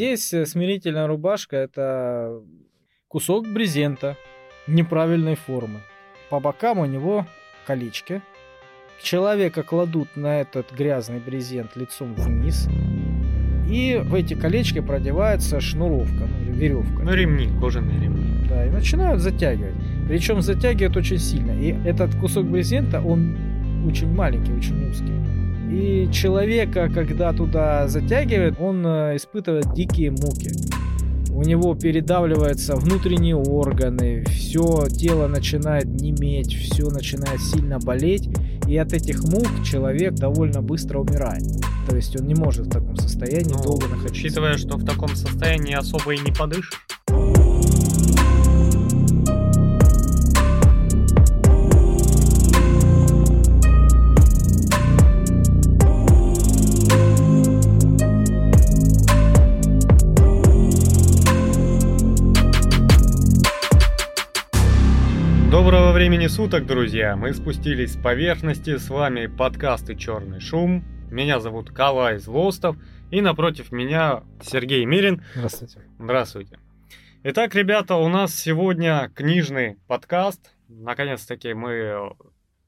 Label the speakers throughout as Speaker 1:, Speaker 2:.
Speaker 1: здесь э, смирительная рубашка это кусок брезента неправильной формы. По бокам у него колечки. Человека кладут на этот грязный брезент лицом вниз. И в эти колечки продевается шнуровка, ну или веревка.
Speaker 2: Ну, ремни, кожаные ремни.
Speaker 1: Да, и начинают затягивать. Причем затягивают очень сильно. И этот кусок брезента, он очень маленький, очень узкий. И человека, когда туда затягивает, он э, испытывает дикие муки. У него передавливаются внутренние органы, все тело начинает неметь, все начинает сильно болеть. И от этих мук человек довольно быстро умирает. То есть он не может в таком состоянии
Speaker 2: Ну,
Speaker 1: долго находиться.
Speaker 2: Учитывая, что в таком состоянии особо и не подышишь. Суток, друзья! Мы спустились с поверхности, с вами подкасты «Черный шум». Меня зовут Калай Злостов, и напротив меня Сергей Мирин.
Speaker 1: Здравствуйте.
Speaker 2: Здравствуйте. Итак, ребята, у нас сегодня книжный подкаст. Наконец-таки мы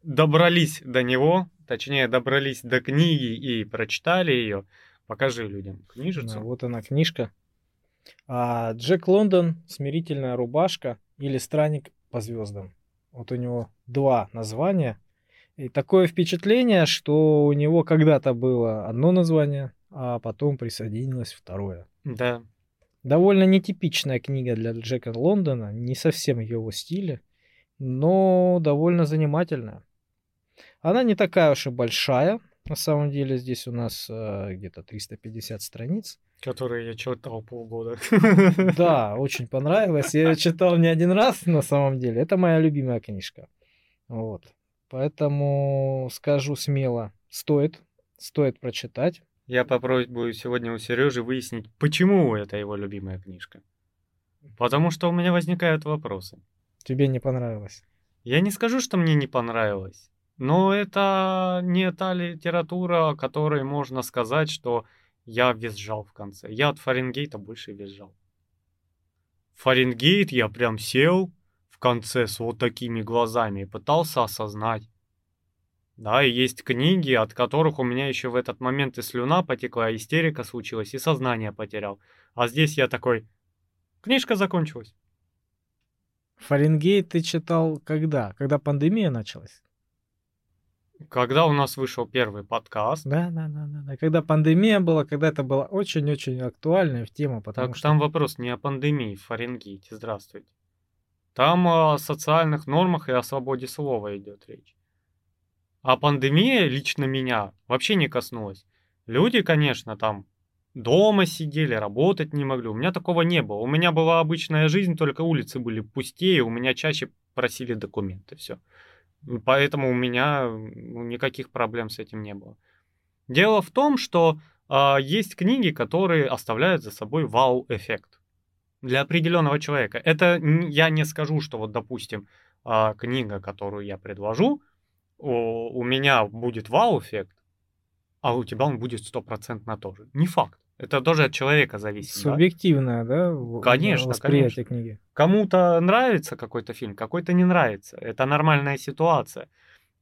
Speaker 2: добрались до него, точнее, добрались до книги и прочитали ее. Покажи людям
Speaker 1: Да,
Speaker 2: книжицу.
Speaker 1: вот она книжка. А, Джек Лондон, смирительная рубашка или странник по звездам. Вот у него два названия. И такое впечатление, что у него когда-то было одно название, а потом присоединилось второе.
Speaker 2: Да.
Speaker 1: Довольно нетипичная книга для Джека Лондона, не совсем его стиле, но довольно занимательная. Она не такая уж и большая, на самом деле здесь у нас э, где-то 350 страниц.
Speaker 2: Который я читал полгода.
Speaker 1: Да, очень понравилось. Я ее читал не один раз на самом деле. Это моя любимая книжка. Вот. Поэтому скажу смело, стоит, стоит прочитать.
Speaker 2: Я попробую сегодня у Сережи выяснить, почему это его любимая книжка. Потому что у меня возникают вопросы.
Speaker 1: Тебе не понравилось.
Speaker 2: Я не скажу, что мне не понравилось, но это не та литература, о которой можно сказать, что я визжал в конце. Я от Фаренгейта больше визжал. Фаренгейт я прям сел в конце с вот такими глазами и пытался осознать. Да, и есть книги, от которых у меня еще в этот момент и слюна потекла, и истерика случилась, и сознание потерял. А здесь я такой, книжка закончилась.
Speaker 1: Фаренгейт ты читал когда? Когда пандемия началась?
Speaker 2: Когда у нас вышел первый подкаст,
Speaker 1: Да, да, да, да, да. Когда пандемия была, когда это было очень-очень актуальная в тему, потому
Speaker 2: Так
Speaker 1: что
Speaker 2: там вопрос не о пандемии в Фаренгейте, здравствуйте. Там о социальных нормах и о свободе слова идет речь. А пандемия лично меня вообще не коснулась. Люди, конечно, там дома сидели, работать не могли. У меня такого не было. У меня была обычная жизнь, только улицы были пустее, у меня чаще просили документы, все. Поэтому у меня ну, никаких проблем с этим не было. Дело в том, что а, есть книги, которые оставляют за собой вау-эффект для определенного человека. Это я не скажу, что вот, допустим, а, книга, которую я предложу, у, у меня будет вау-эффект, а у тебя он будет стопроцентно тоже. Не факт. Это тоже от человека зависит. да.
Speaker 1: субъективное, да, в-
Speaker 2: Конечно,
Speaker 1: восприятие книги.
Speaker 2: Кому-то нравится какой-то фильм, какой-то не нравится. Это нормальная ситуация.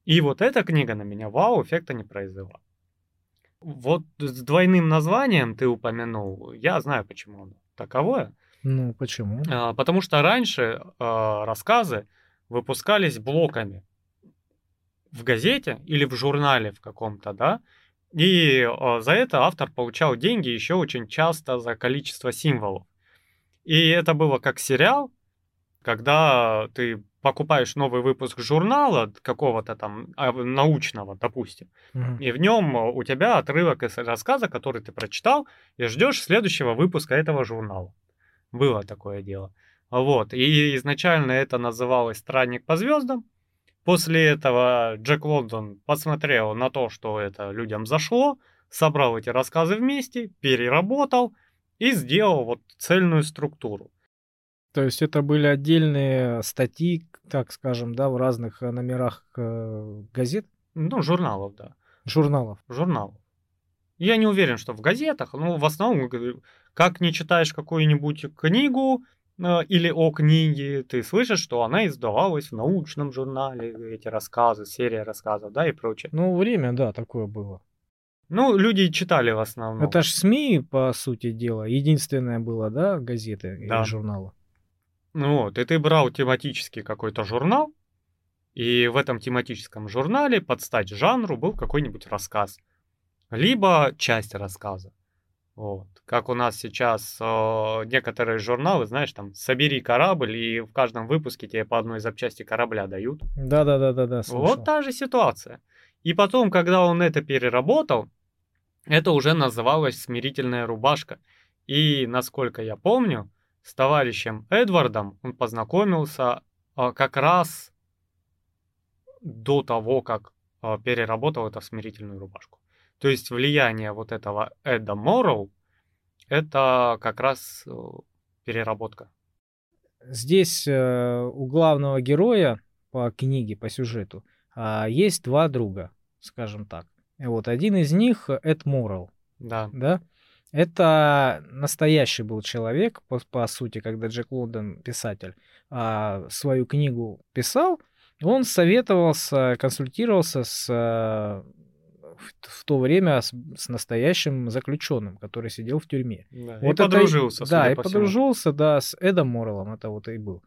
Speaker 2: И вот эта книга на меня вау-эффекта не произвела. Вот с двойным названием ты упомянул, я знаю, почему оно таковое.
Speaker 1: Ну, почему?
Speaker 2: А, Потому что раньше а, рассказы выпускались блоками в газете или в журнале в каком-то, да, и а, за это автор получал деньги еще очень часто за количество символов. И это было как сериал, когда ты покупаешь новый выпуск журнала какого-то там а, научного, допустим,
Speaker 1: Мгм.
Speaker 2: и в нем у тебя отрывок из рассказа, который ты прочитал, и ждешь следующего выпуска этого журнала. Было такое дело. Вот. И изначально это называлось «Странник по звездам». После этого Джек Лондон посмотрел на то, что это людям зашло, собрал эти рассказы вместе, переработал и сделал вот цельную структуру.
Speaker 1: То есть это были отдельные статьи, так скажем, да, в разных э, номерах э, газет,
Speaker 2: Ну, журналов, да.
Speaker 1: журналов.
Speaker 2: журналов. Я не уверен, что в газетах, но в основном, Как не читаешь какую-нибудь книгу или о книге, ты слышишь, что она издавалась в научном журнале, эти рассказы, серия рассказов, да, и прочее.
Speaker 1: Ну, время, да, такое было.
Speaker 2: Ну, люди читали в основном.
Speaker 1: Это ж СМИ, по сути дела, единственное было, да, газеты
Speaker 2: Да.
Speaker 1: или журналы.
Speaker 2: Ну вот, и ты брал тематический какой-то журнал, и в этом тематическом журнале под стать жанру был какой-нибудь рассказ. Либо часть рассказа. Вот. Как у нас сейчас э, некоторые журналы, знаешь, там, собери корабль, и в каждом выпуске тебе по одной запчасти корабля дают.
Speaker 1: Да-да-да-да-да, слышал.
Speaker 2: Вот та же ситуация. И потом, когда он это переработал, это уже называлось смирительная рубашка. И, насколько я помню, с товарищем Эдвардом он познакомился а, как раз до того, как а, переработал это в смирительную рубашку. То есть влияние вот этого Эда Морроу, это как раз э, переработка.
Speaker 1: Здесь э, у главного героя по книге, по сюжету, а, есть два друга, скажем так. Вот один из них Эд Моррелл,
Speaker 2: Да.
Speaker 1: да? Это настоящий был человек, по, по сути, когда Джек Лондон, писатель, а, свою книгу писал, он советовался, консультировался с, а, в, в то время с, с настоящим заключенным, который сидел в тюрьме.
Speaker 2: да.
Speaker 1: Вот
Speaker 2: и
Speaker 1: это-
Speaker 2: подружился,
Speaker 1: Да, и
Speaker 2: по
Speaker 1: подружился, да, с Эдом Морреллом, это вот и был.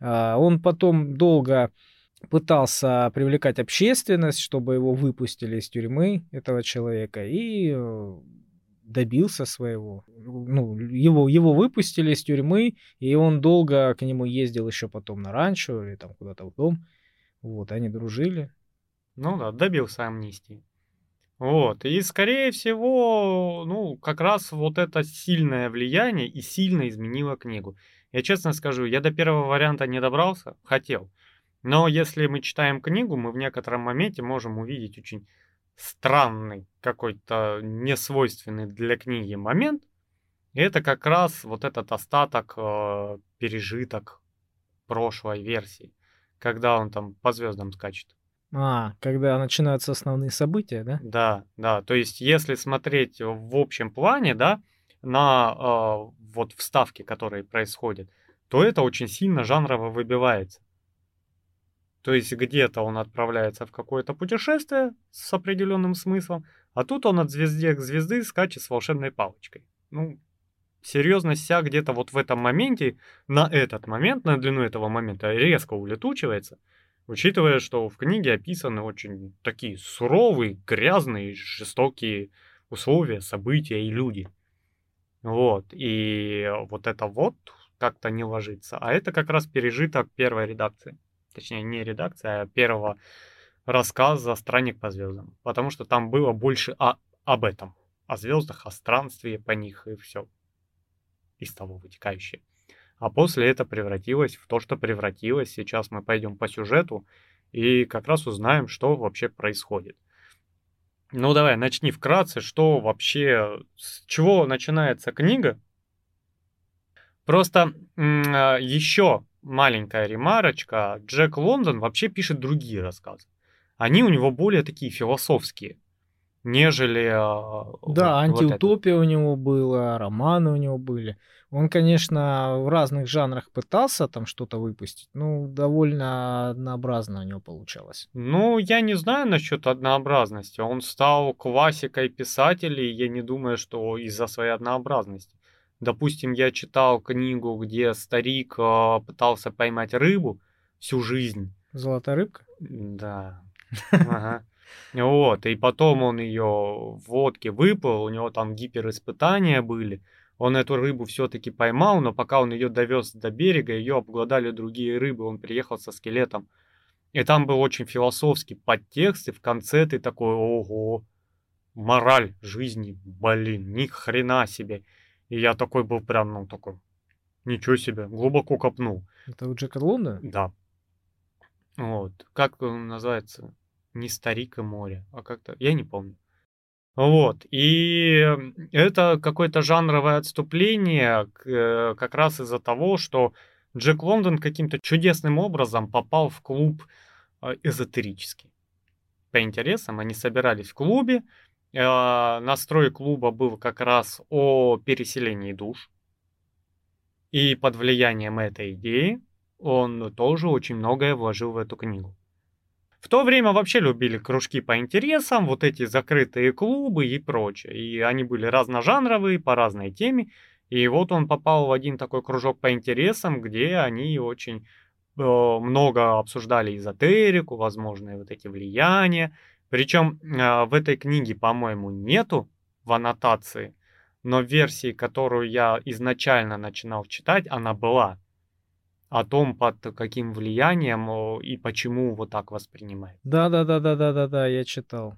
Speaker 1: А, Он потом долго пытался привлекать общественность, чтобы его выпустили из тюрьмы, этого человека, и э, добился своего. Ну, его, его выпустили из тюрьмы, и он долго к нему ездил еще потом на ранчо или там куда-то в дом. Вот, они дружили.
Speaker 2: Ну да, добился амнистии. Вот, и скорее всего, ну, как раз вот это сильное влияние и сильно изменило книгу. Я честно скажу, я до первого варианта не добрался, хотел. Но если мы читаем книгу, мы в некотором моменте можем увидеть очень странный, какой-то несвойственный для книги момент. И это как раз вот этот остаток, э, пережиток прошлой версии, когда он там по звездам скачет.
Speaker 1: А, когда начинаются основные события, да?
Speaker 2: Да, да. То есть, если смотреть в общем плане, да, на э, вот вставки, которые происходят, то это очень сильно жанрово выбивается. То есть где-то он отправляется в какое-то путешествие с определенным смыслом, а тут он от звезды к звезды скачет с волшебной палочкой. Ну, серьезность вся где-то вот в этом моменте, на этот момент, на длину этого момента резко улетучивается, учитывая, что в книге описаны очень такие суровые, грязные, жестокие условия, события и люди. Вот, и вот это вот как-то не ложится. А это как раз пережиток первой редакции. Точнее, не редакции, а первого рассказа «Странник по звездам». Потому что там было больше о, об этом. О звездах, о странстве по них и все. Из того вытекающее. А после это превратилось в то, что превратилось. Сейчас мы пойдем по сюжету и как раз узнаем, что вообще происходит. Ну давай, начни вкратце, что вообще, с чего начинается книга. Просто еще маленькая ремарочка. Джек Лондон вообще пишет другие рассказы. Они у него более такие философские, нежели... а,
Speaker 1: Да,
Speaker 2: вот- вот
Speaker 1: антиутопия у него была, романы у него были. Он, конечно, в разных жанрах пытался там что-то выпустить, но довольно однообразно у него получалось.
Speaker 2: Ну, я не знаю насчет однообразности. Он стал классикой писателей, я не думаю, что из-за своей однообразности. Допустим, я читал книгу, где старик э, пытался поймать рыбу всю жизнь.
Speaker 1: Золотая рыбка?
Speaker 2: Да. Ага. Вот, и потом он ее в водке выпал, у него там гипериспытания были. Он эту рыбу все-таки поймал, но пока он ее довез до берега, ее обглодали другие рыбы, он приехал со скелетом. И там был очень философский подтекст, и в конце ты такой, ого, мораль жизни, блин, ни хрена себе. И я такой был прям, ну, такой, ничего себе, глубоко копнул.
Speaker 1: Это у Джека Лондона?
Speaker 2: Да. Вот. Как он называется? Не старик и море, а как-то. Я не помню. Вот. И это какое-то жанровое отступление э, как раз из-за того, что Джек Лондон каким-то чудесным образом попал в клуб э, эзотерический. По интересам они собирались в клубе, Э, настрой клуба был как раз о переселении душ. И под влиянием этой идеи он тоже очень многое вложил в эту книгу. В то время вообще любили кружки по интересам, вот эти закрытые клубы и прочее. И они были разножанровые, по разной теме. И вот он попал в один такой кружок по интересам, где они очень э, много обсуждали эзотерику, возможные вот эти влияния. Причем э, в этой книге, по-моему, нету в аннотации, но версии, которую я изначально начинал читать, она была о том, под каким влиянием и почему вот так воспринимает.
Speaker 1: Да, да, да, да, да, да, да, я читал.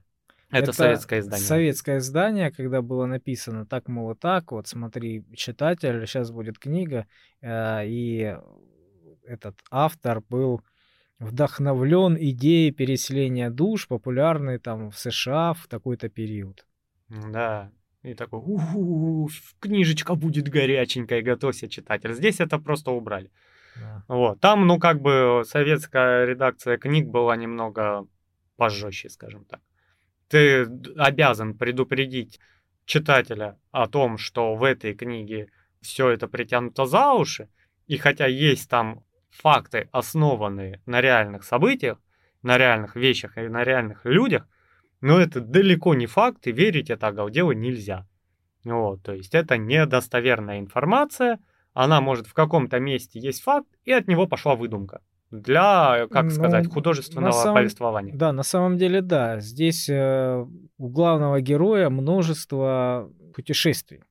Speaker 2: Это, это советское издание.
Speaker 1: Советское издание, когда было написано так, мол, так, вот смотри, читатель, сейчас будет книга, э, и этот автор был вдохновлен идеей переселения душ, популярной там в США в такой-то период.
Speaker 2: Да, и такой, у-у-у, книжечка будет горяченькая, готовься, читатель. Здесь это просто убрали. Да. Вот. Там, ну, как бы советская редакция книг была немного пожестче, скажем так. Ты обязан предупредить читателя о том, что в этой книге все это притянуто за уши, и хотя есть там факты, основанные на реальных событиях, на реальных вещах и на реальных людях, но это далеко не факт, и верить это оголдело нельзя. Вот, то есть это недостоверная информация, она может в каком-то месте есть факт, и от него пошла выдумка для, как ну, сказать, художественного самом, повествования.
Speaker 1: Да, на самом деле, да. Здесь э, у главного героя множество путешествий,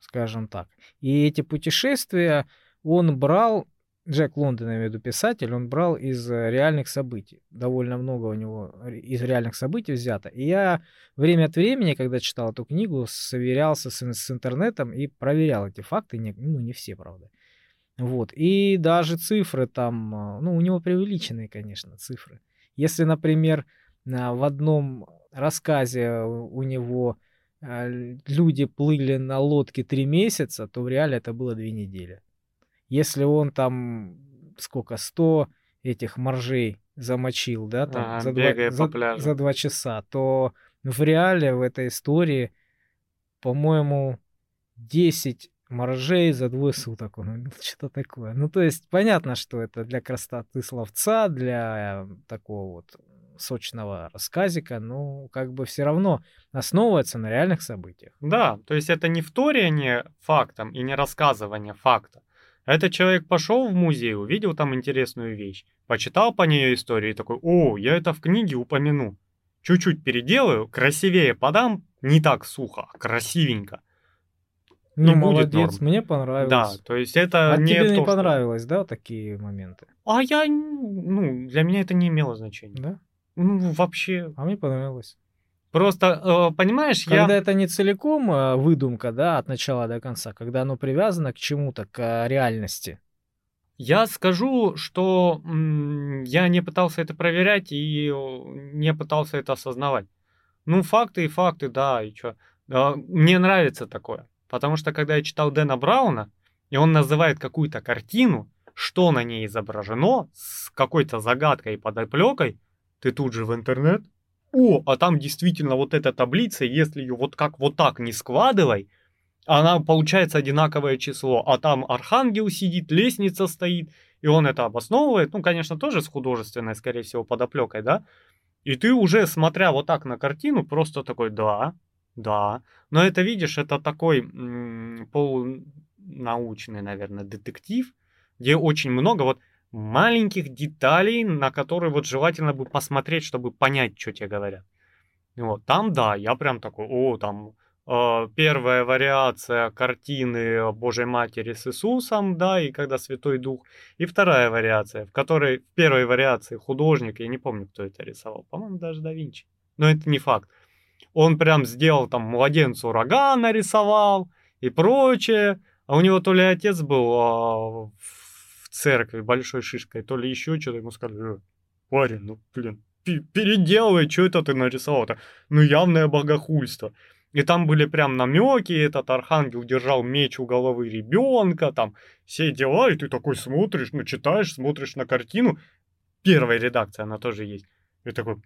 Speaker 1: скажем так. И эти путешествия он брал Джек Лондон, я имею в виду писатель, он брал из э, реальных событий. Довольно много у него из реальных событий взято. И я время от времени, когда читал эту книгу, сверялся с, с интернетом и проверял эти факты. Не, ну, не все, правда. Вот. И даже цифры там, э, ну, у него преувеличенные, конечно, цифры. Если, например, в одном рассказе у него э, люди плыли на лодке три месяца, то в реале это было две недели. Если он там сколько, 100 этих моржей замочил, да, там
Speaker 2: а,
Speaker 1: за, два, за, за два часа, то в реале в этой истории, по-моему, 10 моржей за двое суток он убил, что-то такое. Ну, то есть, понятно, что это для красоты словца, для такого вот сочного рассказика, но как бы все равно основывается на реальных событиях.
Speaker 2: Да, то есть это не вторение фактам и не рассказывание факта, этот человек пошел в музей, увидел там интересную вещь, почитал по ней историю и такой, о, я это в книге упомяну. Чуть-чуть переделаю, красивее подам, не так сухо, а красивенько.
Speaker 1: Ну, молодец, норм. мне понравилось.
Speaker 2: Да, то есть это
Speaker 1: а
Speaker 2: не
Speaker 1: тебе то, не понравилось, что... да, такие моменты?
Speaker 2: А я, ну, для меня это не имело значения.
Speaker 1: Да?
Speaker 2: Ну, вообще.
Speaker 1: А мне понравилось.
Speaker 2: Просто, э, понимаешь,
Speaker 1: когда я... Когда это не целиком э, выдумка, да, от начала до конца, когда оно привязано к чему-то, к э, реальности.
Speaker 2: Я скажу, что я не пытался это проверять и не пытался это осознавать. Ну, факты и факты, да, и что. Мне нравится такое. Потому что, когда я читал Дэна Брауна, и он называет какую-то картину, что на ней изображено, с какой-то загадкой и подоплекой, ты тут же в интернет о, а там действительно вот эта таблица, если ее вот как вот так не складывай, она получается одинаковое число, а там архангел сидит, лестница стоит, и он это обосновывает, ну, конечно, тоже с художественной, скорее всего, подоплекой, да, и ты уже, смотря вот так на картину, просто такой, да, да, но это, видишь, это такой м- полунаучный, наверное, детектив, где очень много, вот маленьких деталей, на которые вот желательно бы посмотреть, чтобы понять, что тебе говорят. Вот, там, да, я прям такой, о, там, э, первая вариация картины Божьей Матери с Иисусом, да, и когда Святой Дух, и вторая вариация, в которой, в первой вариации художник, я не помню, кто это рисовал, по-моему, даже да Винчи, но это не факт. Он прям сделал там младенца ураган нарисовал и прочее, а у него то ли отец был э, церкви большой шишкой, то ли еще что-то, ему сказали, «Э, парень, ну, блин, переделывай, что это ты нарисовал-то? Ну, явное богохульство. И там были прям намеки, этот архангел держал меч у головы ребенка, там все дела, и ты такой смотришь, ну, читаешь, смотришь на картину. Первая редакция, она тоже есть. И такой,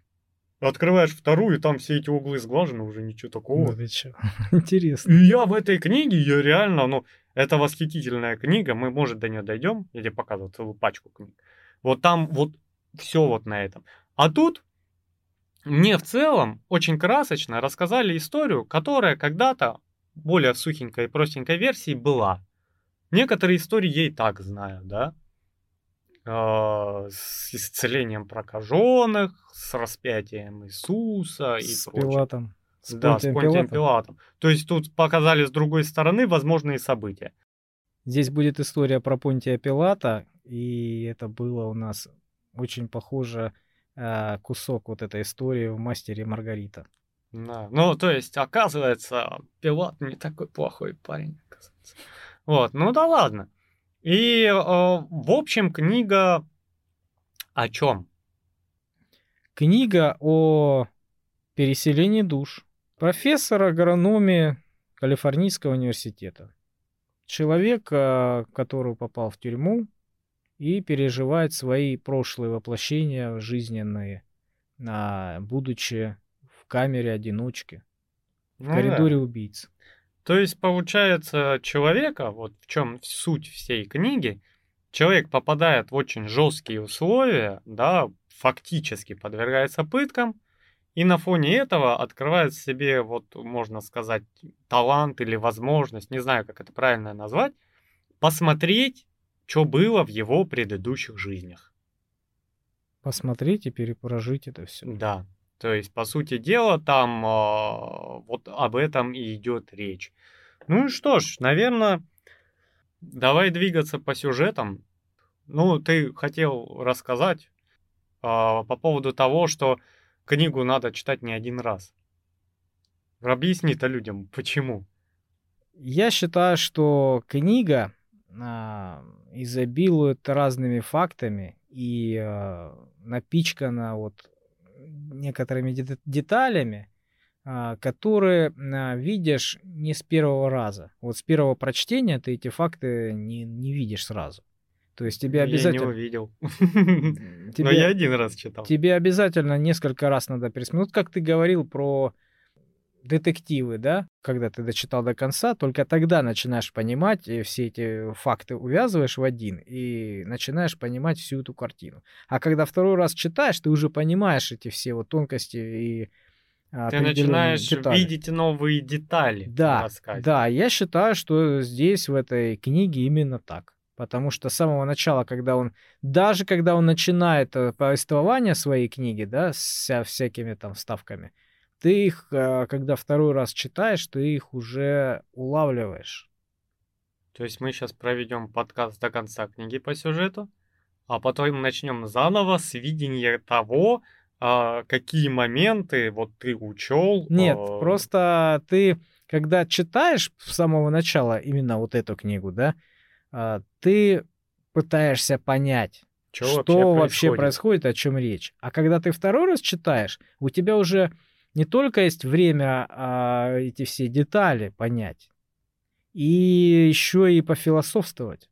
Speaker 2: Открываешь вторую, там все эти углы сглажены, уже ничего такого.
Speaker 1: Ну ты чё? Интересно.
Speaker 2: И я в этой книге, я реально, ну, это восхитительная книга, мы, может, до нее дойдем, я тебе показывал целую пачку книг. Вот там вот все вот на этом. А тут мне в целом очень красочно рассказали историю, которая когда-то более сухенькой и простенькой версии была. Некоторые истории я и так знаю, да. А, с исцелением прокаженных, с распятием Иисуса и
Speaker 1: С
Speaker 2: прочее.
Speaker 1: Пилатом. С
Speaker 2: да, с Понтием
Speaker 1: Пилатом.
Speaker 2: Пилатом. То есть тут показали с другой стороны возможные события.
Speaker 1: Здесь будет история про Понтия Пилата, и это было у нас очень похоже э, кусок вот этой истории в «Мастере Маргарита».
Speaker 2: Да. Ну, то есть, оказывается, Пилат не такой плохой парень, оказывается. Вот, ну да ладно. И, э, в общем, книга о чем?
Speaker 1: Книга о переселении душ. Профессор агрономии Калифорнийского университета. Человек, э, который попал в тюрьму и переживает свои прошлые воплощения жизненные, а, будучи в камере одиночки, в
Speaker 2: Ну да.
Speaker 1: коридоре убийц.
Speaker 2: То есть, получается, человека, вот в чем суть всей книги, человек попадает в очень жесткие условия, да, фактически подвергается пыткам, и на фоне этого открывает в себе, вот, можно сказать, талант или возможность, не знаю, как это правильно назвать, посмотреть, что было в его предыдущих жизнях.
Speaker 1: Посмотреть и перепрожить это все.
Speaker 2: Да. То есть, по сути дела, там а, вот об этом и идет речь. Ну и что ж, наверное, давай двигаться по сюжетам. Ну, ты хотел рассказать а, по поводу того, что книгу надо читать не один раз. Объясни-то людям, почему.
Speaker 1: Я считаю, что книга а, изобилует разными фактами и а, напичкана вот некоторыми де- деталями, а, которые а, видишь не с первого раза. Вот с первого прочтения ты эти факты не, не видишь сразу. То есть тебе
Speaker 2: Я не
Speaker 1: обязательно...
Speaker 2: увидел.
Speaker 1: тебе-
Speaker 2: Но я один раз читал.
Speaker 1: Тебе обязательно несколько раз надо пересмотреть. Вот как ты говорил про детективы, да, когда ты дочитал до конца, только тогда начинаешь понимать, и все эти факты увязываешь в один и начинаешь понимать всю эту картину. А когда второй раз читаешь, ты уже понимаешь эти все вот тонкости и
Speaker 2: Ты начинаешь
Speaker 1: детали.
Speaker 2: видеть новые детали
Speaker 1: Да, да, я считаю, что здесь, в этой книге, именно так. Потому что с самого начала, когда он, даже когда он начинает э, повествование своей книги, да, с вся- всякими там вставками, ты их, э, когда второй раз читаешь, ты их уже улавливаешь.
Speaker 2: То есть мы сейчас проведем подкаст до конца книги по сюжету, а потом начнем заново с видения того, а, какие моменты вот ты учел.
Speaker 1: Нет,
Speaker 2: а,
Speaker 1: просто ты, когда читаешь с самого начала именно вот эту книгу, да, ты пытаешься понять,
Speaker 2: чё
Speaker 1: что вообще происходит, о чем речь. А когда ты второй раз читаешь, у тебя уже не только есть время а, эти все детали понять, и еще и пофилософствовать.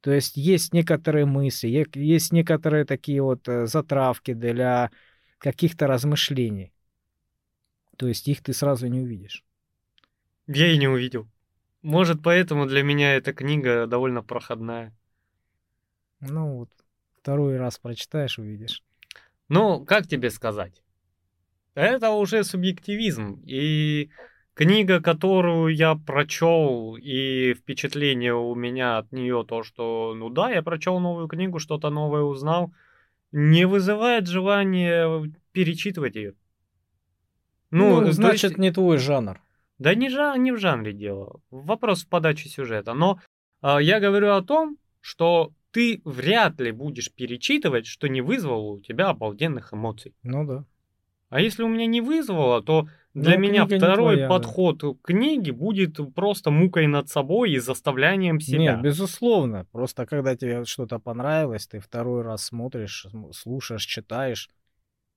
Speaker 1: То есть есть некоторые мысли, есть некоторые такие вот э, затравки для каких-то размышлений. То есть их ты сразу не увидишь.
Speaker 2: Я и не увидел. Может, поэтому для меня эта книга довольно проходная.
Speaker 1: Ну вот, второй раз прочитаешь, увидишь.
Speaker 2: Ну, как тебе сказать? Это уже субъективизм. И книга, которую я прочел, и впечатление у меня от нее то, что, ну да, я прочел новую книгу, что-то новое узнал, не вызывает желания перечитывать ее.
Speaker 1: Ну,
Speaker 2: то
Speaker 1: значит,
Speaker 2: есть-
Speaker 1: не твой жанр.
Speaker 2: Да не, жа- не в жанре дело. Вопрос в подаче сюжета. Но а, я говорю о том, что ты вряд ли будешь перечитывать, что не вызвало у тебя обалденных эмоций.
Speaker 1: Ну да.
Speaker 2: А если у меня не вызвало, то для
Speaker 1: Ну,
Speaker 2: меня второй
Speaker 1: твоя, да.
Speaker 2: подход к книге будет просто мукой над собой и заставлянием себя.
Speaker 1: Нет, безусловно. Просто когда тебе что-то понравилось, ты второй раз смотришь, см- слушаешь, читаешь,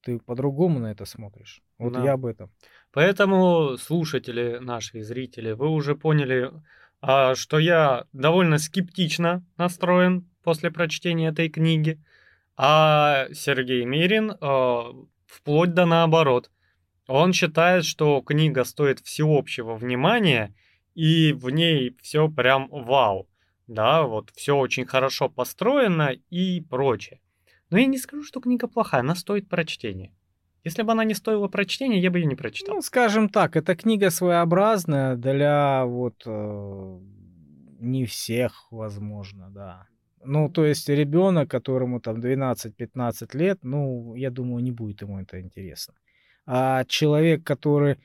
Speaker 1: ты по-другому на это смотришь. Вот
Speaker 2: Да.
Speaker 1: я об этом.
Speaker 2: Поэтому, слушатели наши, и зрители, вы уже поняли, а, что я довольно скептично настроен после прочтения этой книги. А Сергей Мирин а, вплоть до наоборот. Он считает, что книга стоит всеобщего внимания, и в ней все прям вау. Да, вот все очень хорошо построено и прочее. Но я не скажу, что книга плохая, она стоит прочтения. Если бы она не стоила прочтения, я бы ее не прочитал.
Speaker 1: Ну, скажем так, эта книга своеобразная для вот э, не всех, возможно, да. Ну, то есть ребенок, которому там 12-15 лет, ну, я думаю, не будет ему это интересно. А человек, который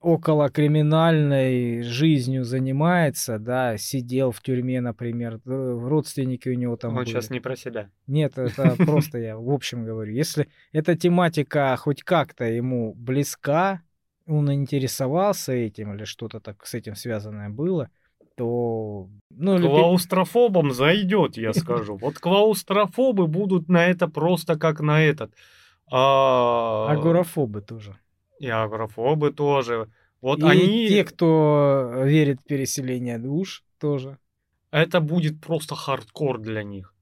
Speaker 1: около криминальной жизнью занимается, да, сидел в тюрьме, например, родственники у него там
Speaker 2: Он
Speaker 1: были.
Speaker 2: сейчас не про себя.
Speaker 1: Нет, это просто я в общем говорю. Если эта тематика хоть как-то ему близка, он интересовался этим или что-то так с этим связанное было, то...
Speaker 2: Ну, Клаустрофобам зайдет, я скажу. Вот клаустрофобы будут на это просто как на этот.
Speaker 1: А... Агорафобы тоже.
Speaker 2: И агорафобы тоже. Вот
Speaker 1: и
Speaker 2: они...
Speaker 1: те, кто верит в переселение душ, тоже.
Speaker 2: Это будет просто хардкор для них.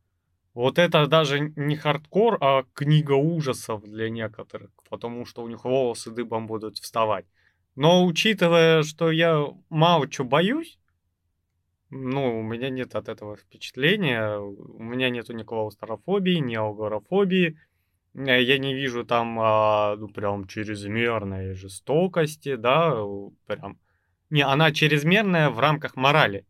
Speaker 2: Вот это даже не хардкор, а книга ужасов для некоторых, потому что у них волосы дыбом будут вставать. Но учитывая, что я мало чего боюсь, ну, у меня нет от этого впечатления, у меня нету ни клаустрофобии, ни алгорофобии, я не вижу там, а, ну, прям чрезмерной жестокости, да, прям. Не, она чрезмерная в рамках морали,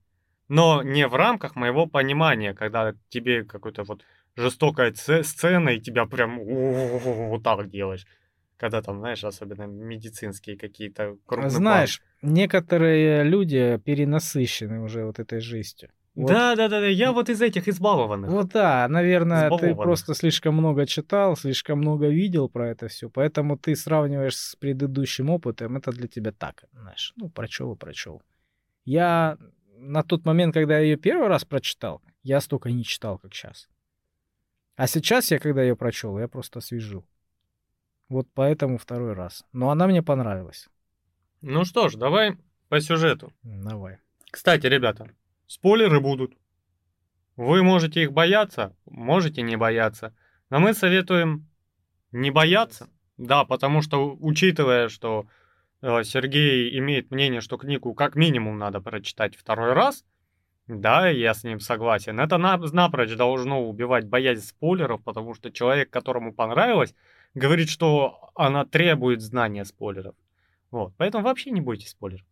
Speaker 2: но не в рамках моего понимания, когда тебе какой-то вот жестокая сцена, и тебя прям вот так делаешь. Когда там, знаешь, особенно медицинские какие-то
Speaker 1: Знаешь, некоторые люди перенасыщены уже вот этой жизнью.
Speaker 2: Вот. Да, да, да, да. Я вот из этих избалованных.
Speaker 1: Вот да, наверное, ты просто слишком много читал, слишком много видел про это все, поэтому ты сравниваешь с предыдущим опытом, это для тебя так, знаешь, ну, прочел и прочел. Я на тот момент, когда я ее первый раз прочитал, я столько не читал, как сейчас. А сейчас я, когда ее прочел, я просто освежил. Вот поэтому второй раз. Но она мне понравилась.
Speaker 2: Ну что ж, давай по сюжету.
Speaker 1: Давай.
Speaker 2: Кстати, ребята, Спойлеры будут. Вы можете их бояться, можете не бояться. Но мы советуем не бояться. Да, потому что, учитывая, что э, Сергей имеет мнение, что книгу как минимум надо прочитать второй раз, да, я с ним согласен. Это напрочь должно убивать боязнь спойлеров, потому что человек, которому понравилось, говорит, что она требует знания спойлеров. Вот, поэтому вообще не бойтесь спойлеров.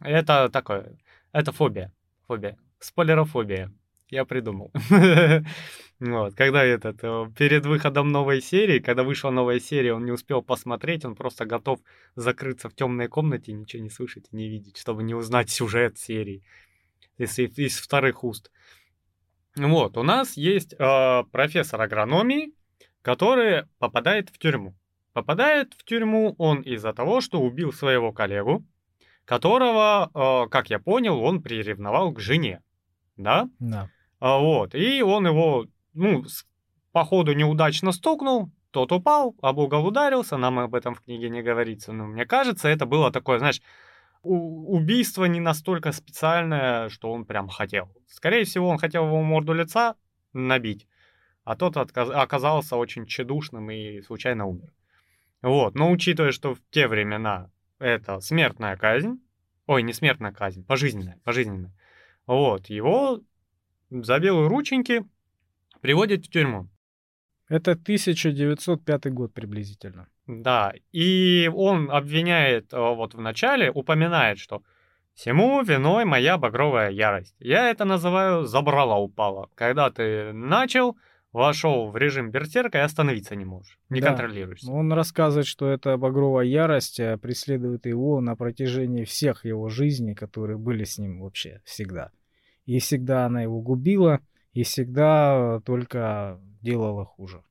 Speaker 2: Это такое, это фобия фобия. Спойлерофобия. Я придумал. вот, когда этот, э, перед выходом новой серии, когда вышла новая серия, он не успел посмотреть, он просто готов закрыться в темной комнате, ничего не слышать и не видеть, чтобы не узнать сюжет серии из, из вторых уст. Вот, у нас есть э, профессор агрономии, который попадает в тюрьму. Попадает в тюрьму он из-за того, что убил своего коллегу, которого, э, как я понял, он приревновал к жене. Да?
Speaker 1: Да.
Speaker 2: А, вот. И он его, ну, по ходу неудачно стукнул, тот упал, об угол ударился, нам об этом в книге не говорится. Но мне кажется, это было такое, знаешь, убийство не настолько специальное, что он прям хотел. Скорее всего, он хотел его морду лица набить, а тот отказ... оказался очень тщедушным и случайно умер. Вот, но учитывая, что в те времена это смертная казнь. Ой, не смертная казнь, пожизненная, пожизненная. Вот, его за белые рученьки приводят в тюрьму.
Speaker 1: Это 1905 год приблизительно.
Speaker 2: Да, и он обвиняет, э, вот в начале, упоминает, что «Всему виной моя багровая ярость. Я это называю «забрала упала». Когда ты начал, вошел в режим берсерка и остановиться не можешь, не да. контролируешь.
Speaker 1: Он рассказывает, что эта багровая ярость э, преследует его на протяжении всех его жизней, которые были с ним вообще всегда. И всегда она его губила, и всегда только делала хуже.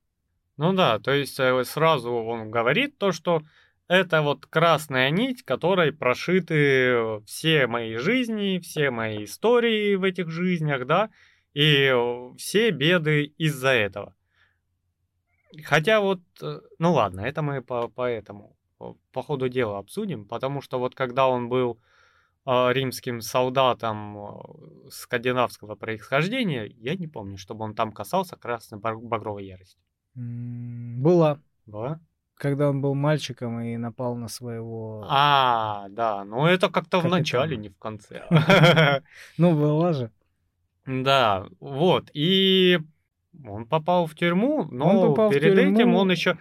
Speaker 2: Ну да, то есть э, сразу он говорит то, что это вот красная нить, которой прошиты все мои жизни, все мои истории в этих жизнях, да, и все беды из-за этого. Хотя вот, э, ну ладно, это мы по, по этому, по ходу дела обсудим, потому что вот когда он был э, римским солдатом скандинавского происхождения, я не помню, чтобы он там касался красной багровой ярости.
Speaker 1: Было.
Speaker 2: Была?
Speaker 1: Когда он был мальчиком и напал на своего...
Speaker 2: А, да, ну это как-то в начале, не в конце.
Speaker 1: Ну, была же.
Speaker 2: Да, вот, и он попал в тюрьму, но
Speaker 1: в
Speaker 2: перед этим
Speaker 1: тюрьму.
Speaker 2: он еще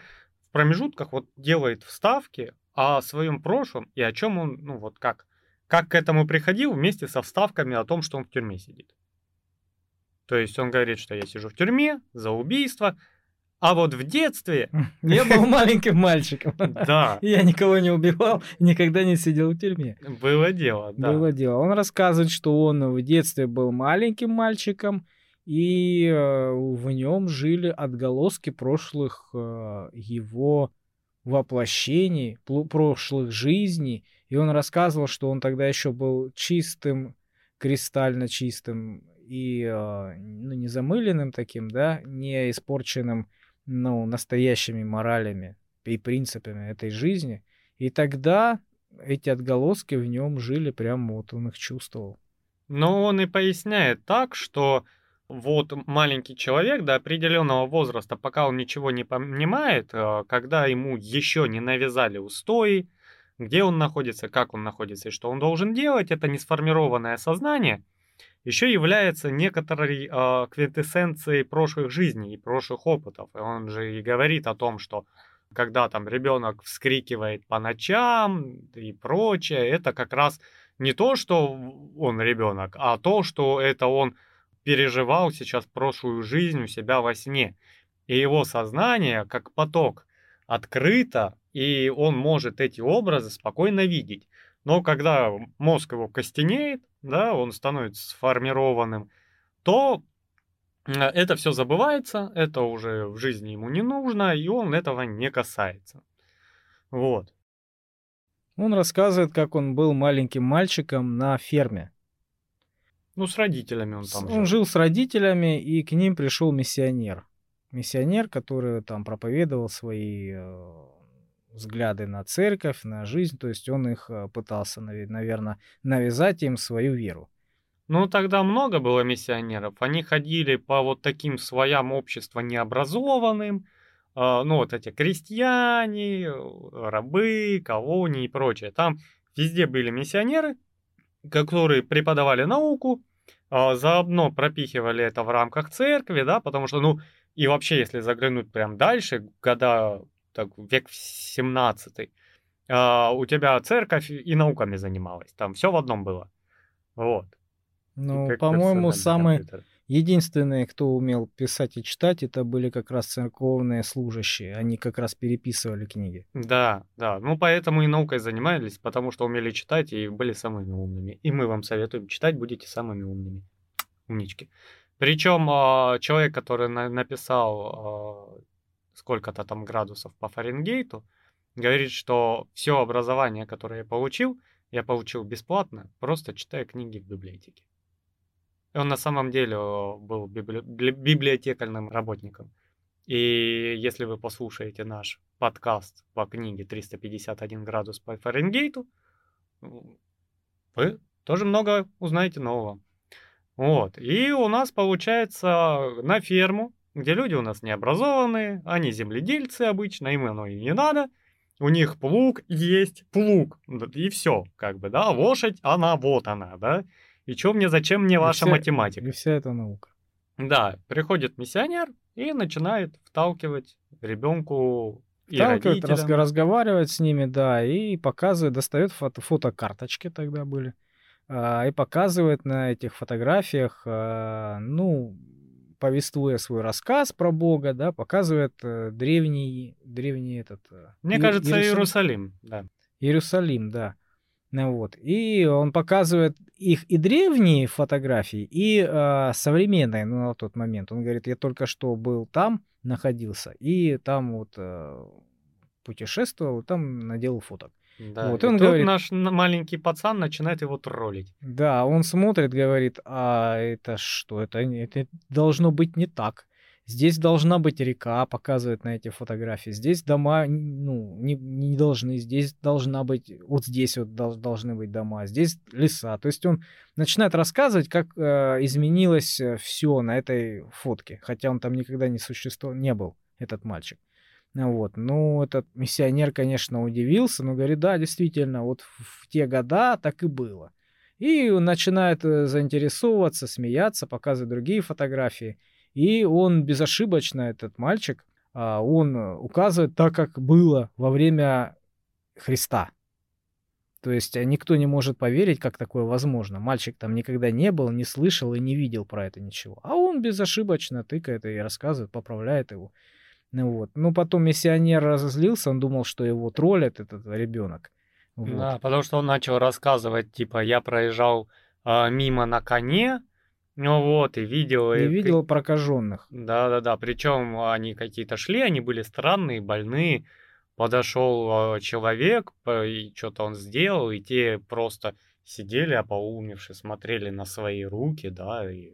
Speaker 2: в промежутках вот делает вставки о своем прошлом и о чем он, ну вот как, как к этому приходил вместе со вставками о том, что он в тюрьме сидит. То есть он говорит, что я сижу в тюрьме за убийство, а вот в детстве,
Speaker 1: Я был маленьким мальчиком.
Speaker 2: да,
Speaker 1: Я никого не убивал, никогда не сидел в тюрьме.
Speaker 2: было дело, да.
Speaker 1: Было дело. Он рассказывает, что он в детстве был маленьким мальчиком, и э, в нем жили отголоски прошлых э, его воплощений, пло- прошлых жизней. И он рассказывал, что он тогда еще был чистым, кристально чистым и э, ну, не замыленным таким, да, не испорченным ну, настоящими моралями и принципами этой жизни. И тогда эти отголоски в нем жили, прямо вот он их чувствовал.
Speaker 2: Но он и поясняет так, что вот маленький человек до определенного возраста, пока он ничего не понимает, э, когда ему еще не навязали устои, где он находится, как он находится и что он должен делать, это не сформированное сознание, еще является некоторой э, квинтэссенцией прошлых жизней и прошлых опытов. И он же и говорит о том, что когда там ребенок вскрикивает по ночам и прочее, это как раз не то, что он ребенок, а то, что это он переживал сейчас прошлую жизнь у себя во сне. И его сознание, как поток, открыто, и он может эти образы спокойно видеть. Но когда мозг его костенеет, да, он становится сформированным, то э, это все забывается, это уже в жизни ему не нужно, и он этого не касается. Вот.
Speaker 1: Он рассказывает, как он был маленьким мальчиком на ферме.
Speaker 2: Ну, с родителями он там
Speaker 1: Он
Speaker 2: жил.
Speaker 1: жил с родителями, и к ним пришел миссионер. Миссионер, который там проповедовал свои э, взгляды на церковь, на жизнь. То есть он их э, пытался, наверное, навязать им свою веру.
Speaker 2: Ну, тогда много было миссионеров. Они ходили по вот таким слоям общества необразованным. а, Ну, вот эти крестьяне, рабы, колонии и прочее. Там везде были миссионеры, которые преподавали науку, а, заодно пропихивали это в рамках церкви, да, потому что, ну, и вообще, если заглянуть прям дальше, года, так, век 17 а, у тебя церковь и науками занималась, там все в одном было. Вот.
Speaker 1: Ну, по-моему, самые
Speaker 2: компьютер.
Speaker 1: единственные, кто умел писать и читать, это были как раз церковные служащие. Они как раз переписывали книги.
Speaker 2: Да, да. Ну, поэтому и наукой занимались, потому что умели читать и были самыми умными. И мы вам советуем читать, будете самыми умными. Умнички. Причем а, человек, который на- написал а, сколько-то там градусов по Фаренгейту, говорит, что все образование, которое я получил, я получил бесплатно, просто читая книги в библиотеке. И он на самом деле был библи- бли- библиотекарным работником. И если вы послушаете наш подкаст по книге 351 градус по Фаренгейту, вы тоже много узнаете нового. Вот. И у нас получается на ферму, где люди у нас необразованные, они земледельцы обычно, им оно и не надо. У них плуг есть плуг. И все, как бы, да. Лошадь, она вот она, да. И чё мне, зачем мне
Speaker 1: И
Speaker 2: ваша
Speaker 1: вся-
Speaker 2: математика?
Speaker 1: И вся эта наука.
Speaker 2: Да, приходит миссионер и начинает вталкивать ребенку и
Speaker 1: Сталкивает,
Speaker 2: родителям.
Speaker 1: разг- разговаривает с ними, да, и показывает, достает фото, фотокарточки тогда были, а, и показывает на этих фотографиях, а, ну, повествуя свой рассказ про Бога, да, показывает э, древний, древний этот... э,
Speaker 2: Мне
Speaker 1: Иер-
Speaker 2: кажется,
Speaker 1: Иерусалим.
Speaker 2: Иерусалим, да.
Speaker 1: Иерусалим, да. Ну вот. И он показывает их и древние фотографии, и а, современные ну, на тот момент. Он говорит, я только что был там, находился, и там вот а, путешествовал, и там наделал фоток.
Speaker 2: Да.
Speaker 1: Вот,
Speaker 2: и
Speaker 1: он говорит-
Speaker 2: наш маленький пацан начинает его троллить.
Speaker 1: Да, он смотрит, говорит, а это что? Это, это должно быть не так. Здесь должна быть река, показывает на эти фотографии. Здесь дома, ну, не, не должны. Здесь должна быть, вот здесь вот дол- должны быть дома, здесь леса. То есть он начинает рассказывать, как э, изменилось все на этой фотке, хотя он там никогда не существовал, не был этот мальчик. Вот. Ну, этот миссионер, конечно, удивился, но говорит, да, действительно, вот в те года так и было. И начинает э, заинтересовываться, смеяться, показывать другие фотографии. И он безошибочно, этот мальчик, а, он указывает так, как было во время Христа. То есть э, никто не может поверить, как такое возможно. Мальчик там никогда не был, не слышал и не видел про это ничего. А он безошибочно тыкает и рассказывает, поправляет его. Ну вот. Ну, потом миссионер разозлился, он думал, что его троллят этот ребенок.
Speaker 2: Вот. Да, потому что он начал рассказывать, типа, я проезжал э, мимо на коне, ну вот, и видел...
Speaker 1: И, и видел прокаженных.
Speaker 2: Да-да-да, причем они какие-то шли, они были странные, больные, подошел человек, и что-то он сделал, и те просто сидели, опоумевшие, смотрели на свои руки, да, и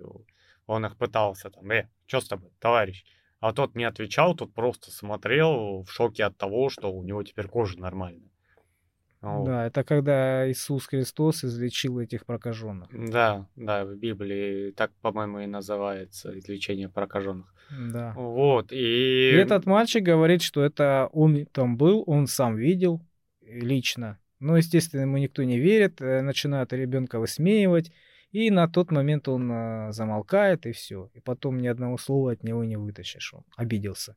Speaker 2: он их пытался там, э, что с тобой, товарищ? А тот не отвечал, тот просто смотрел в шоке от того, что у него теперь кожа нормальная.
Speaker 1: Вот. Да, это когда Иисус Христос излечил этих прокаженных.
Speaker 2: Да, да, в Библии так, по-моему, и называется излечение прокаженных.
Speaker 1: Да.
Speaker 2: Вот, и...
Speaker 1: и этот мальчик говорит, что это он там был, он сам видел лично. Но, естественно, ему никто не верит, э, начинают ребенка высмеивать, и на тот момент он э, замолкает, и все. И потом ни одного слова от него не вытащишь. Он обиделся.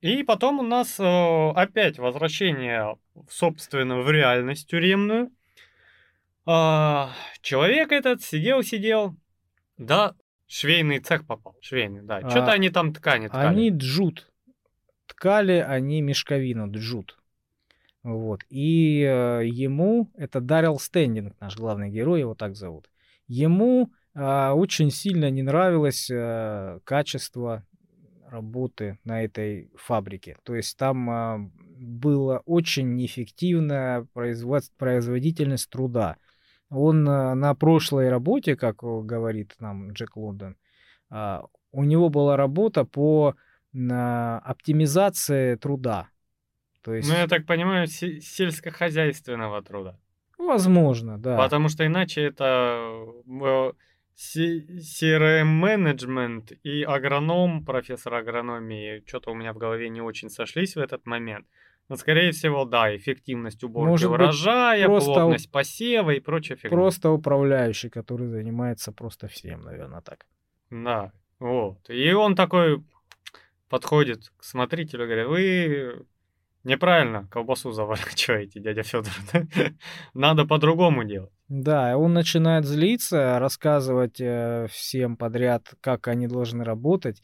Speaker 2: И потом у нас э, опять возвращение, собственно, в реальность тюремную. Э, человек этот сидел-сидел, да, швейный цех попал, швейный, да. А, Что-то они там ткани ткали.
Speaker 1: Они джут. Ткали они мешковину, джут. Вот. И э, ему, это Даррел Стендинг, наш главный герой, его так зовут. Ему э, очень сильно не нравилось э, качество работы на этой фабрике. То есть там а, была очень неэффективная производительность труда. Он а, на прошлой работе, как говорит нам Джек Лондон, а, у него была работа по оптимизации труда.
Speaker 2: То есть... Ну, я так понимаю, сельскохозяйственного труда.
Speaker 1: Возможно, да.
Speaker 2: Потому что иначе это э, CRM-менеджмент и агроном, профессор агрономии, что-то у меня в голове не очень сошлись в этот момент. Но, скорее всего, да, эффективность уборки Может урожая, просто плотность посева и прочее
Speaker 1: фигня. Просто управляющий, который занимается просто всем, наверное, так.
Speaker 2: Да, вот. И он такой подходит к смотрителю, говорит, вы неправильно колбасу заворачиваете, дядя Федор. Надо по-другому делать.
Speaker 1: Да, он начинает злиться, рассказывать э, всем подряд, как они должны работать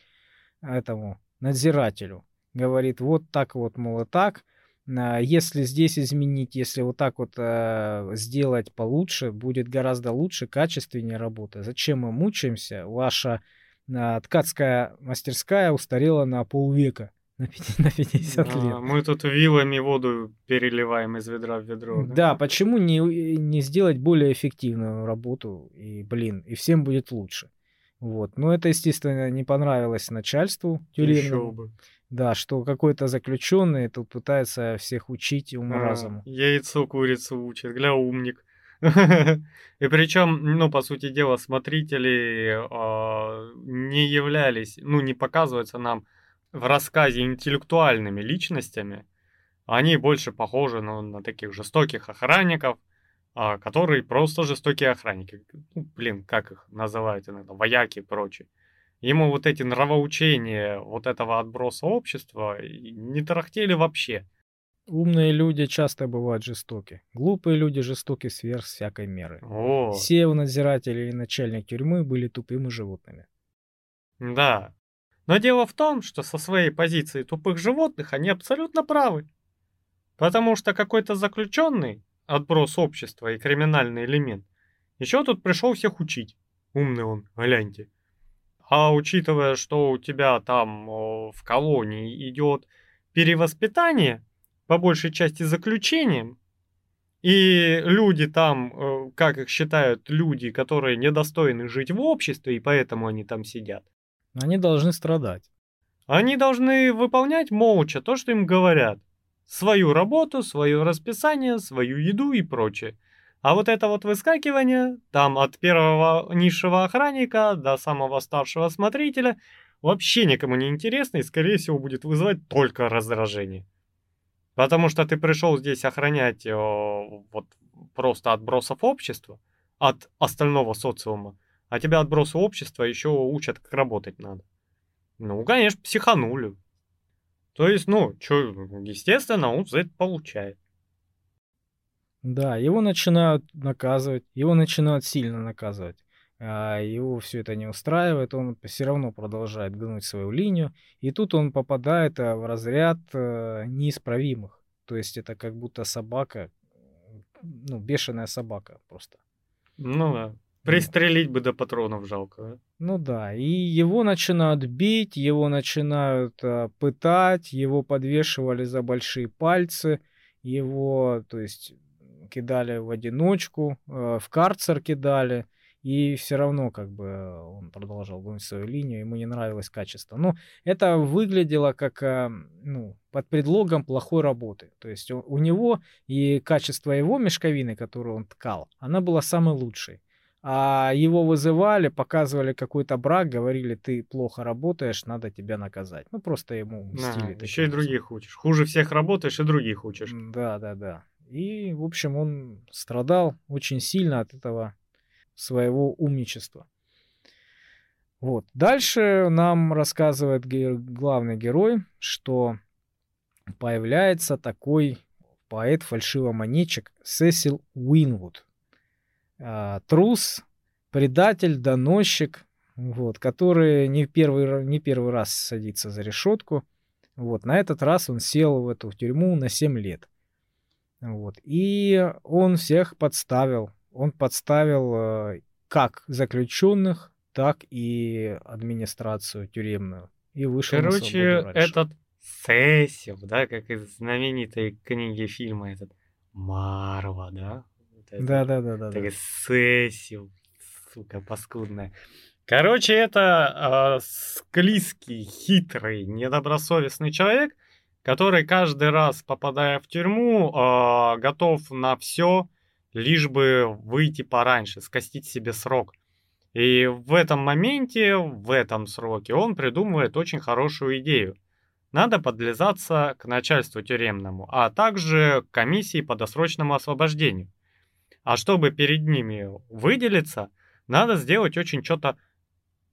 Speaker 1: этому надзирателю. Говорит, вот так вот, мол, и так. А, если здесь изменить, если вот так вот э, сделать получше, будет гораздо лучше, качественнее работа. Зачем мы мучаемся? Ваша э, ткацкая мастерская устарела на полвека на 50 а, лет.
Speaker 2: Мы тут вилами воду переливаем из ведра в ведро.
Speaker 1: Да, да почему не, не сделать более эффективную работу, и, блин, и всем будет лучше. Вот. Но это, естественно, не понравилось начальству тюремному. бы. Да, что какой-то заключенный тут пытается всех учить уму-разуму.
Speaker 2: А, яйцо курицу учит, гля умник. И причем, ну, по сути дела, смотрители э, не являлись, ну, не показываются нам в рассказе интеллектуальными личностями, они больше похожи ну, на таких жестоких охранников, а, которые просто жестокие охранники. Ну, блин, как их называют иногда, вояки и прочее. Ему вот эти нравоучения вот этого отброса общества не тарахтели вообще.
Speaker 1: Умные люди часто бывают жестоки. Глупые люди жестоки сверх всякой меры.
Speaker 2: О.
Speaker 1: Все надзиратели и начальник тюрьмы были тупыми животными.
Speaker 2: Да, но дело в том, что со своей позиции тупых животных они абсолютно правы. Потому что какой-то заключенный, отброс общества и криминальный элемент, еще тут пришел всех учить. Умный он, гляньте. А учитывая, что у тебя там о, в колонии идет перевоспитание, по большей части заключением, и люди там, э, как их считают, люди, которые недостойны жить в обществе, и поэтому они там сидят,
Speaker 1: они должны страдать.
Speaker 2: Они должны выполнять молча то, что им говорят. Свою работу, свое расписание, свою еду и прочее. А вот это вот выскакивание, там от первого низшего охранника до самого старшего смотрителя, вообще никому не интересно и, скорее всего, будет вызывать только раздражение. Потому что ты пришел здесь охранять э, вот просто отбросов общества от остального социума, а тебя отбросы общества еще учат, как работать надо. Ну, конечно, психанули. То есть, ну, что, естественно, он за это получает.
Speaker 1: Да, его начинают наказывать, его начинают сильно наказывать. А его все это не устраивает, он все равно продолжает гнуть свою линию, и тут он попадает э, в разряд э, неисправимых. То есть это как будто собака, ну, бешеная собака просто.
Speaker 2: Ну да. Пристрелить бы до патронов жалко?
Speaker 1: Ну да, и его начинают бить, его начинают э, пытать, его подвешивали за большие пальцы, его, то есть, кидали в одиночку, э, в карцер кидали, и все равно как бы он продолжал гнуть свою линию, ему не нравилось качество. Но это выглядело как э, ну, под предлогом плохой работы. То есть у, у него и качество его мешковины, которую он ткал, она была самой лучшей а его вызывали, показывали какой-то брак, говорили, ты плохо работаешь, надо тебя наказать. Ну, просто ему
Speaker 2: мстили. Да, еще и других учишь. Хуже всех работаешь и других учишь.
Speaker 1: Да, да, да. И, в общем, он страдал очень сильно от этого своего умничества. Вот. Дальше нам рассказывает главный герой, что появляется такой поэт-фальшивомонетчик Сесил Уинвуд – а, трус, предатель, доносчик, вот, который не первый, не первый раз садится за решетку. Вот, на этот раз он сел в эту тюрьму на 7 лет. Вот, и он всех подставил. Он подставил э, как заключенных, так и администрацию тюремную. И вышел
Speaker 2: Короче, этот Сесил, да, как из знаменитой книги фильма этот Марва, да?
Speaker 1: Да, да, да, да.
Speaker 2: Так сессию, сука, паскудная. Короче, это э, склизкий, хитрый, недобросовестный человек, который каждый раз, попадая в тюрьму, э, готов на все, лишь бы выйти пораньше, скостить себе срок. И в этом моменте, в этом сроке он придумывает очень хорошую идею. Надо подлизаться к начальству тюремному, а также к комиссии по досрочному освобождению. А чтобы перед ними выделиться, надо сделать очень что-то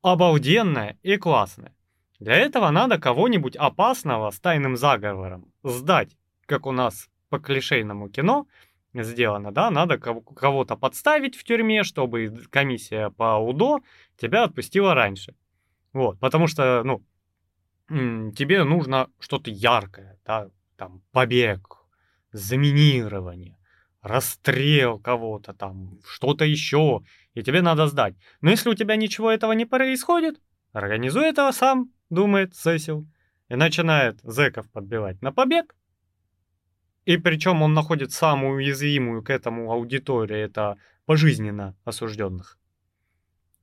Speaker 2: обалденное и классное. Для этого надо кого-нибудь опасного с тайным заговором сдать, как у нас по клишейному кино сделано, да, надо кого-то подставить в тюрьме, чтобы комиссия по УДО тебя отпустила раньше. Вот, потому что, ну, тебе нужно что-то яркое, да, там, побег, заминирование, расстрел кого-то там, что-то еще, и тебе надо сдать. Но если у тебя ничего этого не происходит, организуй этого сам, думает Сесил, и начинает зэков подбивать на побег. И причем он находит самую уязвимую к этому аудиторию, это пожизненно осужденных.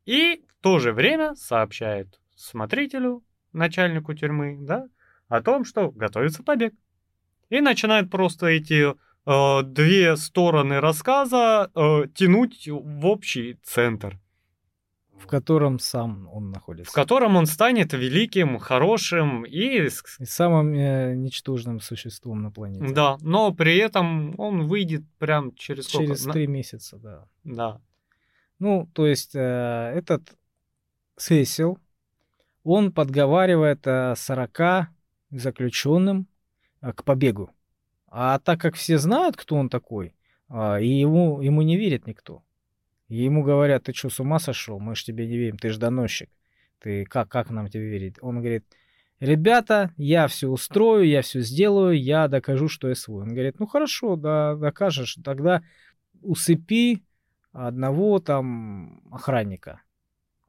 Speaker 2: И в то же время сообщает смотрителю, начальнику тюрьмы, да, о том, что готовится побег. И начинает просто эти две стороны рассказа э, тянуть в общий центр.
Speaker 1: В котором сам он находится.
Speaker 2: В котором он станет великим, хорошим и...
Speaker 1: и самым э, ничтожным существом на планете.
Speaker 2: Да, но при этом он выйдет прям через
Speaker 1: Через три месяца, да.
Speaker 2: Да.
Speaker 1: Ну, то есть э, этот Сесил, он подговаривает э, 40 заключенным э, к побегу. А так как все знают, кто он такой, а, и ему, ему не верит никто. И ему говорят, ты что, с ума сошел? Мы же тебе не верим, ты же доносчик. Ты как, как нам тебе верить? Он говорит, ребята, я все устрою, я все сделаю, я докажу, что я свой. Он говорит, ну хорошо, да, докажешь, тогда усыпи одного там охранника.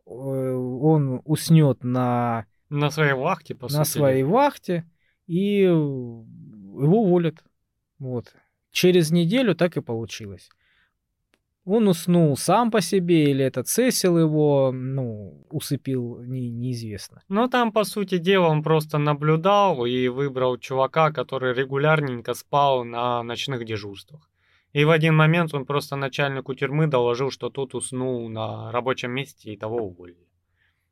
Speaker 1: Э, он уснет на...
Speaker 2: На своей вахте,
Speaker 1: по На сути. своей вахте, и его уволят. Вот. Через неделю так и получилось. Он уснул сам по себе, или этот Сесил его, ну, усыпил, не, неизвестно.
Speaker 2: Ну, там, по сути дела, он просто наблюдал и выбрал чувака, который регулярненько спал на ночных дежурствах. И в один момент он просто начальнику тюрьмы доложил, что тот уснул на рабочем месте и того уволили.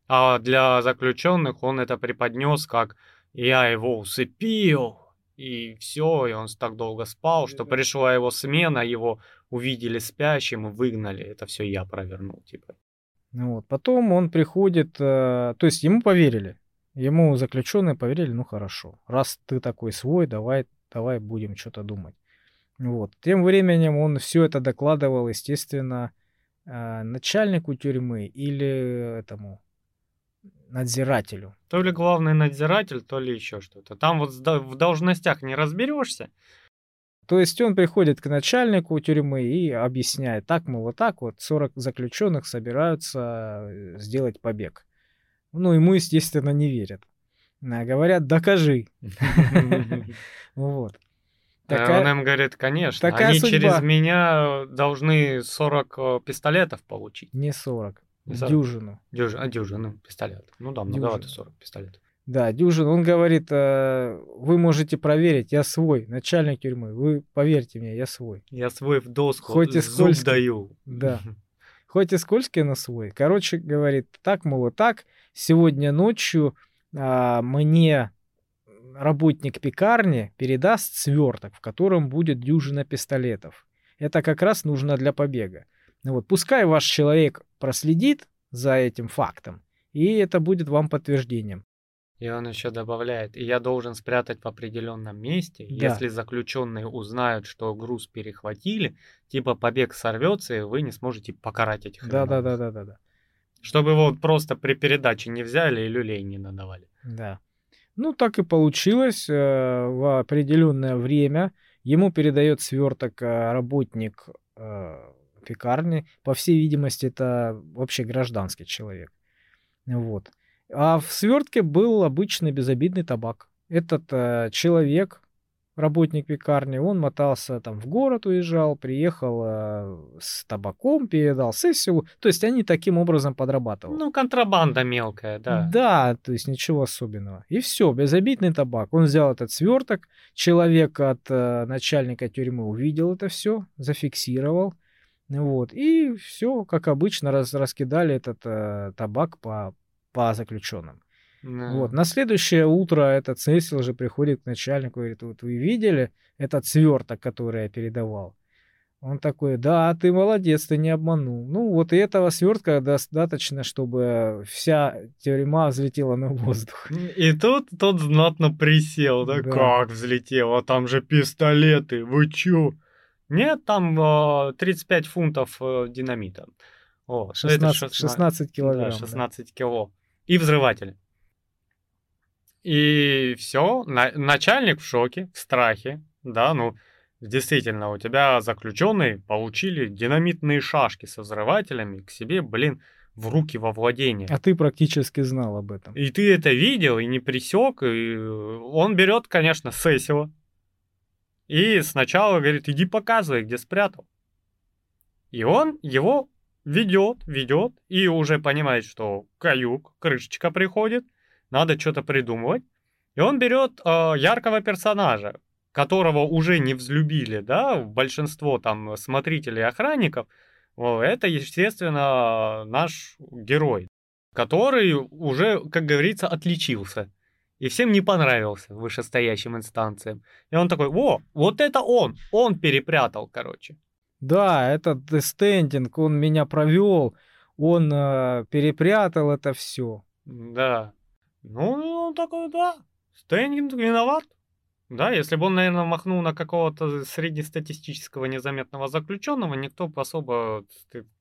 Speaker 2: А для заключенных он это преподнес как «я его усыпил», и все, и он так долго спал, что пришла его смена, его увидели спящим и выгнали. Это все я провернул, типа.
Speaker 1: Ну вот. Потом он приходит, э, то есть ему поверили. Ему заключенные поверили, ну хорошо, раз ты такой свой, давай, давай будем что-то думать. Вот. Тем временем он все это докладывал, естественно, э, начальнику тюрьмы или этому надзирателю.
Speaker 2: То ли главный надзиратель, то ли еще что-то. Там вот в должностях не разберешься.
Speaker 1: То есть он приходит к начальнику тюрьмы и объясняет, так, мол, вот так вот 40 заключенных собираются э, сделать побег. Ну, ему, естественно, не верят. А говорят, докажи.
Speaker 2: Вот. Такая, он им говорит, конечно, такая они судьба. через меня должны 40 э, пистолетов получить.
Speaker 1: Не 40, за... Дюжину.
Speaker 2: Дюж... А, дюжину пистолет. Ну да, многовато 40 пистолетов.
Speaker 1: Да, дюжин. Он говорит, э, вы можете проверить, я свой, начальник тюрьмы. Вы поверьте мне, я свой.
Speaker 2: Я свой в доску, Хоть и зуб скользкий. даю.
Speaker 1: Да. Хоть и скользкий, но свой. Короче, говорит, так, мол, так, сегодня ночью э, мне работник пекарни передаст сверток, в котором будет дюжина пистолетов. Это как раз нужно для побега. Ну вот, пускай ваш человек проследит за этим фактом, и это будет вам подтверждением.
Speaker 2: И он еще добавляет, и я должен спрятать в определенном месте, да. если заключенные узнают, что груз перехватили, типа побег сорвется, и вы не сможете покарать этих
Speaker 1: да, да, да, да, да, да.
Speaker 2: Чтобы его вот просто при передаче не взяли и люлей не надавали.
Speaker 1: Да. Ну, так и получилось. Э, в определенное время ему передает сверток э, работник э, пекарни. По всей видимости, это вообще гражданский человек. Вот. А в свертке был обычный безобидный табак. Этот э, человек, работник пекарни, он мотался там в город, уезжал, приехал э, с табаком, передал сессию. То есть они таким образом подрабатывали.
Speaker 2: Ну, контрабанда мелкая, да.
Speaker 1: Да, то есть ничего особенного. И все, безобидный табак. Он взял этот сверток, человек от э, начальника тюрьмы увидел это все, зафиксировал. Вот. И все, как обычно, раз, раскидали этот э, табак по, по заключенным. Да. Вот. На следующее утро этот Сесил же приходит к начальнику и говорит, вот вы видели этот сверток, который я передавал? Он такой, да, ты молодец, ты не обманул. Ну, вот и этого свертка достаточно, чтобы вся тюрьма взлетела на воздух.
Speaker 2: И тут тот знатно присел, да, да. как взлетело, там же пистолеты, вы чё? Нет, там э, 35 фунтов э, динамита.
Speaker 1: О, 16, 16, 16 килограмм.
Speaker 2: Да, 16 да. кило. И взрыватель. И все, на, начальник в шоке, в страхе, да, ну, действительно, у тебя заключенные получили динамитные шашки со взрывателями к себе, блин, в руки во владение.
Speaker 1: А ты практически знал об этом.
Speaker 2: И ты это видел и не присек, и он берет, конечно, Сесила, и сначала говорит, иди показывай, где спрятал. И он его ведет, ведет, и уже понимает, что каюк, крышечка приходит, надо что-то придумывать. И он берет э, яркого персонажа, которого уже не взлюбили, да, большинство там смотрителей охранников. Это, естественно, наш герой, который уже, как говорится, отличился и всем не понравился вышестоящим инстанциям. И он такой, о, вот это он, он перепрятал, короче.
Speaker 1: Да, этот стендинг, он меня провел, он э, перепрятал это все.
Speaker 2: Да. Ну, он такой, да, стендинг виноват. Да, если бы он, наверное, махнул на какого-то среднестатистического незаметного заключенного, никто бы особо,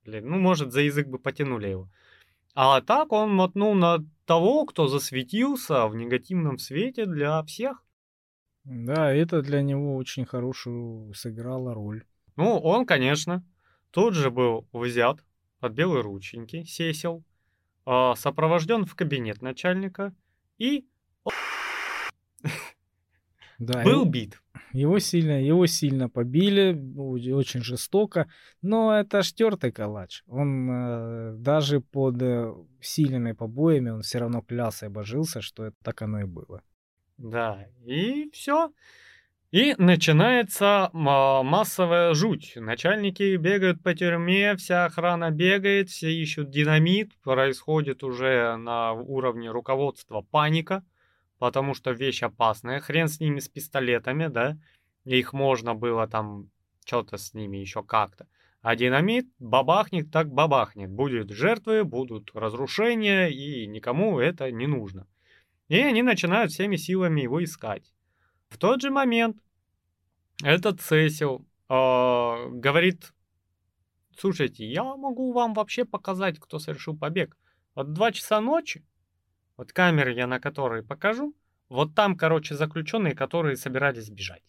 Speaker 2: блин, ну, может, за язык бы потянули его. А так он мотнул на того, кто засветился в негативном свете для всех.
Speaker 1: Да, это для него очень хорошую сыграла роль.
Speaker 2: Ну, он, конечно, тут же был взят под белые рученьки, сесел, а, сопровожден в кабинет начальника и да, был бит.
Speaker 1: Его сильно, его сильно побили, очень жестоко, но это ж тертый калач. Он э, даже под э, сильными побоями, он все равно клялся и божился, что это так оно и было.
Speaker 2: Да, и все. И начинается массовая жуть. Начальники бегают по тюрьме, вся охрана бегает, все ищут динамит. Происходит уже на уровне руководства паника, потому что вещь опасная. Хрен с ними с пистолетами, да? Их можно было там что-то с ними еще как-то. А динамит бабахнет так бабахнет. Будут жертвы, будут разрушения, и никому это не нужно. И они начинают всеми силами его искать. В тот же момент этот Сесил э, говорит, слушайте, я могу вам вообще показать, кто совершил побег. Вот 2 часа ночи, вот камеры я на которые покажу, вот там, короче, заключенные, которые собирались бежать.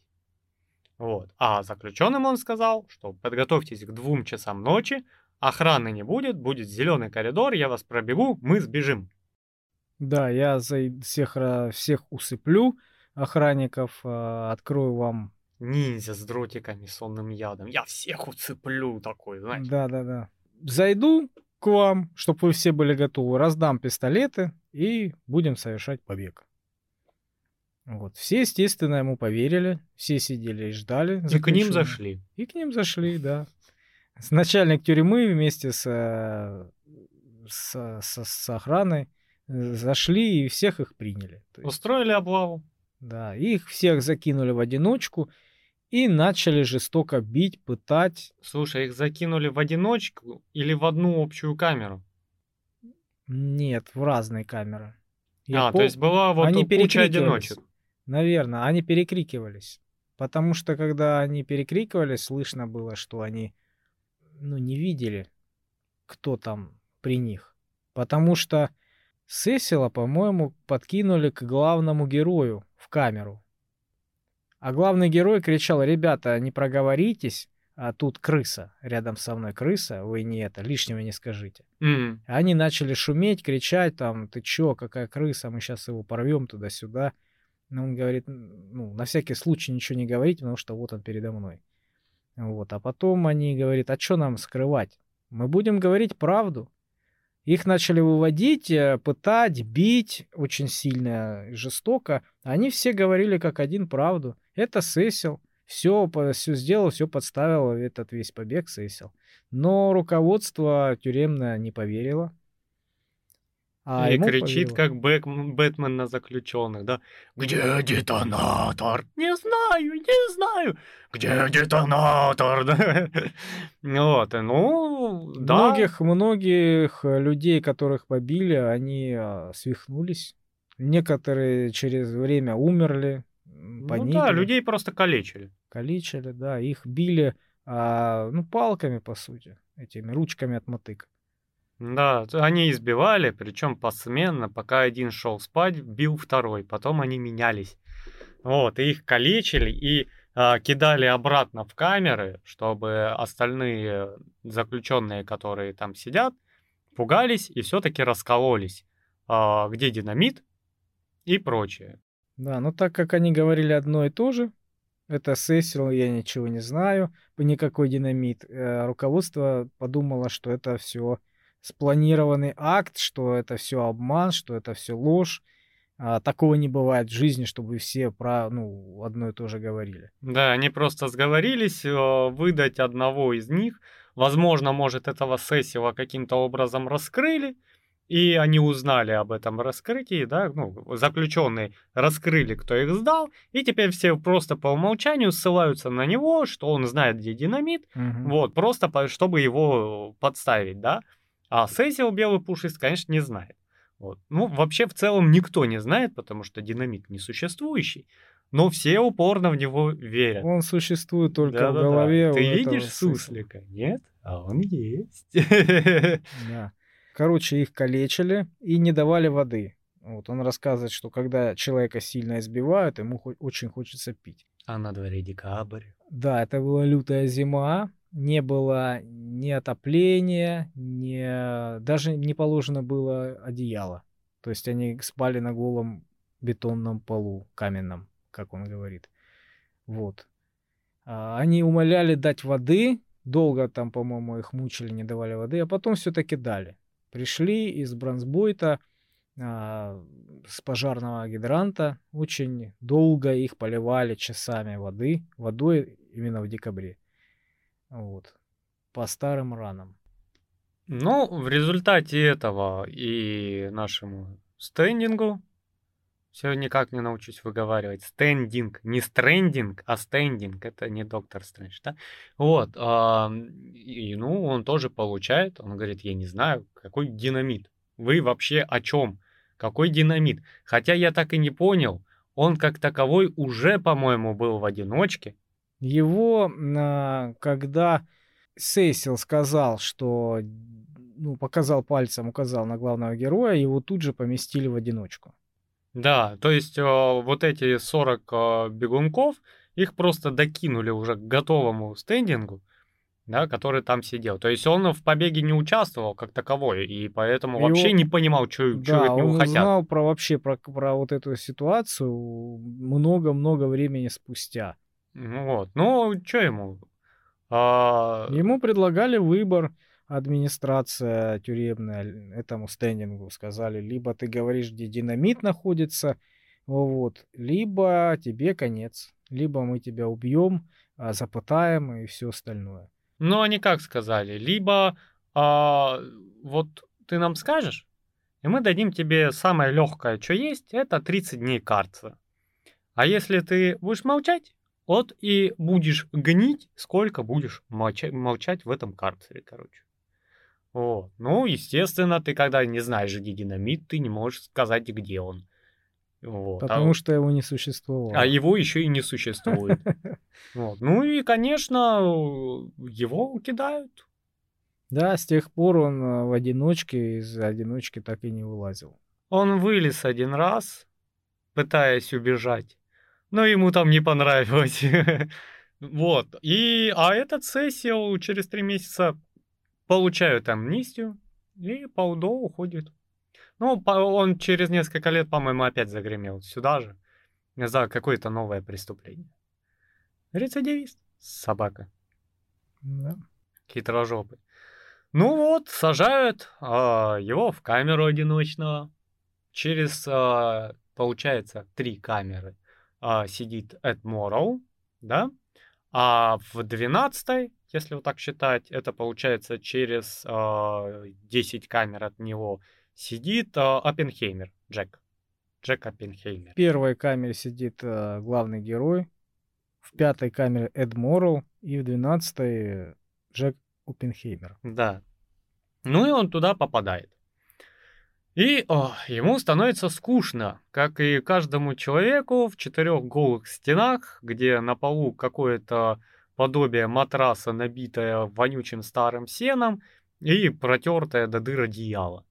Speaker 2: Вот. А заключенным он сказал, что подготовьтесь к двум часам ночи, охраны не будет, будет зеленый коридор, я вас пробегу, мы сбежим.
Speaker 1: Да, я за всех, всех усыплю, охранников, э, открою вам...
Speaker 2: Ниндзя с дротиками, сонным ядом. Я всех уцеплю такой, знаешь.
Speaker 1: Да-да-да. Зайду к вам, чтобы вы все были готовы, раздам пистолеты и будем совершать побег. Вот. Все, естественно, ему поверили, все сидели и ждали.
Speaker 2: И к ним зашли.
Speaker 1: И к ним зашли, да. Начальник тюрьмы вместе с, э, с, с, с охраной э, зашли и всех их приняли.
Speaker 2: Устроили облаву.
Speaker 1: Да, их всех закинули в одиночку и начали жестоко бить, пытать.
Speaker 2: Слушай, их закинули в одиночку или в одну общую камеру?
Speaker 1: Нет, в разные камеры.
Speaker 2: Я а, пол... то есть была вот они куча одиночек.
Speaker 1: Наверное, они перекрикивались. Потому что когда они перекрикивались, слышно было, что они ну, не видели, кто там при них. Потому что Сесила, по-моему, подкинули к главному герою в камеру. А главный герой кричал, ребята, не проговоритесь, а тут крыса, рядом со мной крыса, вы не это, лишнего не скажите.
Speaker 2: Mm.
Speaker 1: Они начали шуметь, кричать там, ты чё, какая крыса, мы сейчас его порвем туда-сюда. Но он говорит, ну, на всякий случай ничего не говорить, потому что вот он передо мной. Вот, а потом они говорят, а что нам скрывать? Мы будем говорить правду. Их начали выводить, э, пытать, бить очень сильно, жестоко. Они все говорили как один правду. Это Сесил. Все, все сделал, все подставил, этот весь побег Сесил. Но руководство тюремное не поверило.
Speaker 2: А и кричит, повело. как Бэк, Бэтмен на заключенных, да? Где детонатор? Не знаю, не знаю. Где детонатор? вот, ну,
Speaker 1: да. Многих, многих людей, которых побили, они а, свихнулись. Некоторые через время умерли.
Speaker 2: Ну да, людей просто калечили.
Speaker 1: Калечили, да. Их били, а, ну, палками, по сути, этими ручками от мотык.
Speaker 2: Да, они избивали, причем посменно, пока один шел спать, бил второй, потом они менялись. Вот, и их калечили и э, кидали обратно в камеры, чтобы остальные заключенные, которые там сидят, пугались и все-таки раскололись. Э, где динамит и прочее.
Speaker 1: Да, но так как они говорили одно и то же, это Сесил, я ничего не знаю, никакой динамит, э, руководство подумало, что это все спланированный акт, что это все обман, что это все ложь. А, такого не бывает в жизни, чтобы все про ну, одно и то же говорили.
Speaker 2: Да, они просто сговорились э, выдать одного из них. Возможно, может, этого Сесила каким-то образом раскрыли, и они узнали об этом раскрытии, да, ну, заключенные раскрыли, кто их сдал, и теперь все просто по умолчанию ссылаются на него, что он знает, где динамит, угу. вот, просто чтобы его подставить, да. А Сесил Белый Пушист, конечно, не знает. Вот. Ну, вообще, в целом, никто не знает, потому что динамит несуществующий. Но все упорно в него верят.
Speaker 1: Он существует только да, в голове.
Speaker 2: Да. Ты видишь суслика? Нет? А он есть.
Speaker 1: Да. Короче, их калечили и не давали воды. Вот он рассказывает, что когда человека сильно избивают, ему очень хочется пить.
Speaker 2: А на дворе декабрь.
Speaker 1: Да, это была лютая зима не было ни отопления, ни, даже не положено было одеяло. То есть они спали на голом бетонном полу, каменном, как он говорит. Вот. А, они умоляли дать воды, долго там, по-моему, их мучили, не давали воды, а потом все-таки дали. Пришли из Бронсбойта а, с пожарного гидранта. Очень долго их поливали часами воды, водой именно в декабре. Вот. По старым ранам.
Speaker 2: Ну, в результате этого и нашему стендингу все никак не научусь выговаривать. Стендинг. Не стрендинг, а стендинг. Это не доктор Стрэндж, да? Вот. А, и, ну, он тоже получает. Он говорит, я не знаю, какой динамит. Вы вообще о чем? Какой динамит? Хотя я так и не понял. Он как таковой уже, по-моему, был в одиночке.
Speaker 1: Его, а, когда Сесил сказал, что ну, показал пальцем, указал на главного героя, его тут же поместили в одиночку.
Speaker 2: Да, то есть э, вот эти 40 э, бегунков, их просто докинули уже к готовому стендингу, да, который там сидел. То есть он в побеге не участвовал как таковой, и поэтому и вообще он, не понимал, что, да, от него
Speaker 1: он
Speaker 2: хотят.
Speaker 1: знал про вообще про, про вот эту ситуацию много-много времени спустя.
Speaker 2: Ну вот, ну что ему? А...
Speaker 1: Ему предлагали выбор администрация тюремная этому стендингу сказали, либо ты говоришь, где динамит находится, вот, либо тебе конец, либо мы тебя убьем, а, запытаем и все остальное.
Speaker 2: Ну, они как сказали, либо а, вот ты нам скажешь, и мы дадим тебе самое легкое, что есть, это 30 дней карцера. А если ты будешь молчать, вот и будешь гнить, сколько будешь молчать, молчать в этом карцере, короче. Вот. Ну, естественно, ты когда не знаешь, где динамит, ты не можешь сказать, где он.
Speaker 1: Вот. Потому а, что его не существовало.
Speaker 2: А его еще и не существует. Вот. Ну и, конечно, его кидают.
Speaker 1: Да, с тех пор он э, в одиночке, из одиночки так и не вылазил.
Speaker 2: Он вылез один раз, пытаясь убежать, но ему там не понравилось. Вот. И, а этот сессию через три месяца получают амнистию, и Паудо уходит. Ну, он через несколько лет, по-моему, опять загремел сюда же за какое-то новое преступление. Рецидивист. Собака.
Speaker 1: Да.
Speaker 2: Хитрожопый. Ну вот, сажают а, его в камеру одиночного. Через, а, получается, три камеры а, сидит Эд Морроу, да? А в двенадцатой если вот так считать, это получается через э, а, 10 камер от него сидит э, Оппенхеймер, Джек. Джек Оппенхеймер.
Speaker 1: В первой камере сидит э, главный герой, в пятой камере Эд Морроу и в двенадцатой Джек Оппенхеймер.
Speaker 2: Да. Ну и он туда попадает. И о, ему становится скучно, как и каждому человеку в четырех голых стенах, где на полу какое-то подобие матраса, набитое вонючим старым сеном и протертое до дыр одеяло.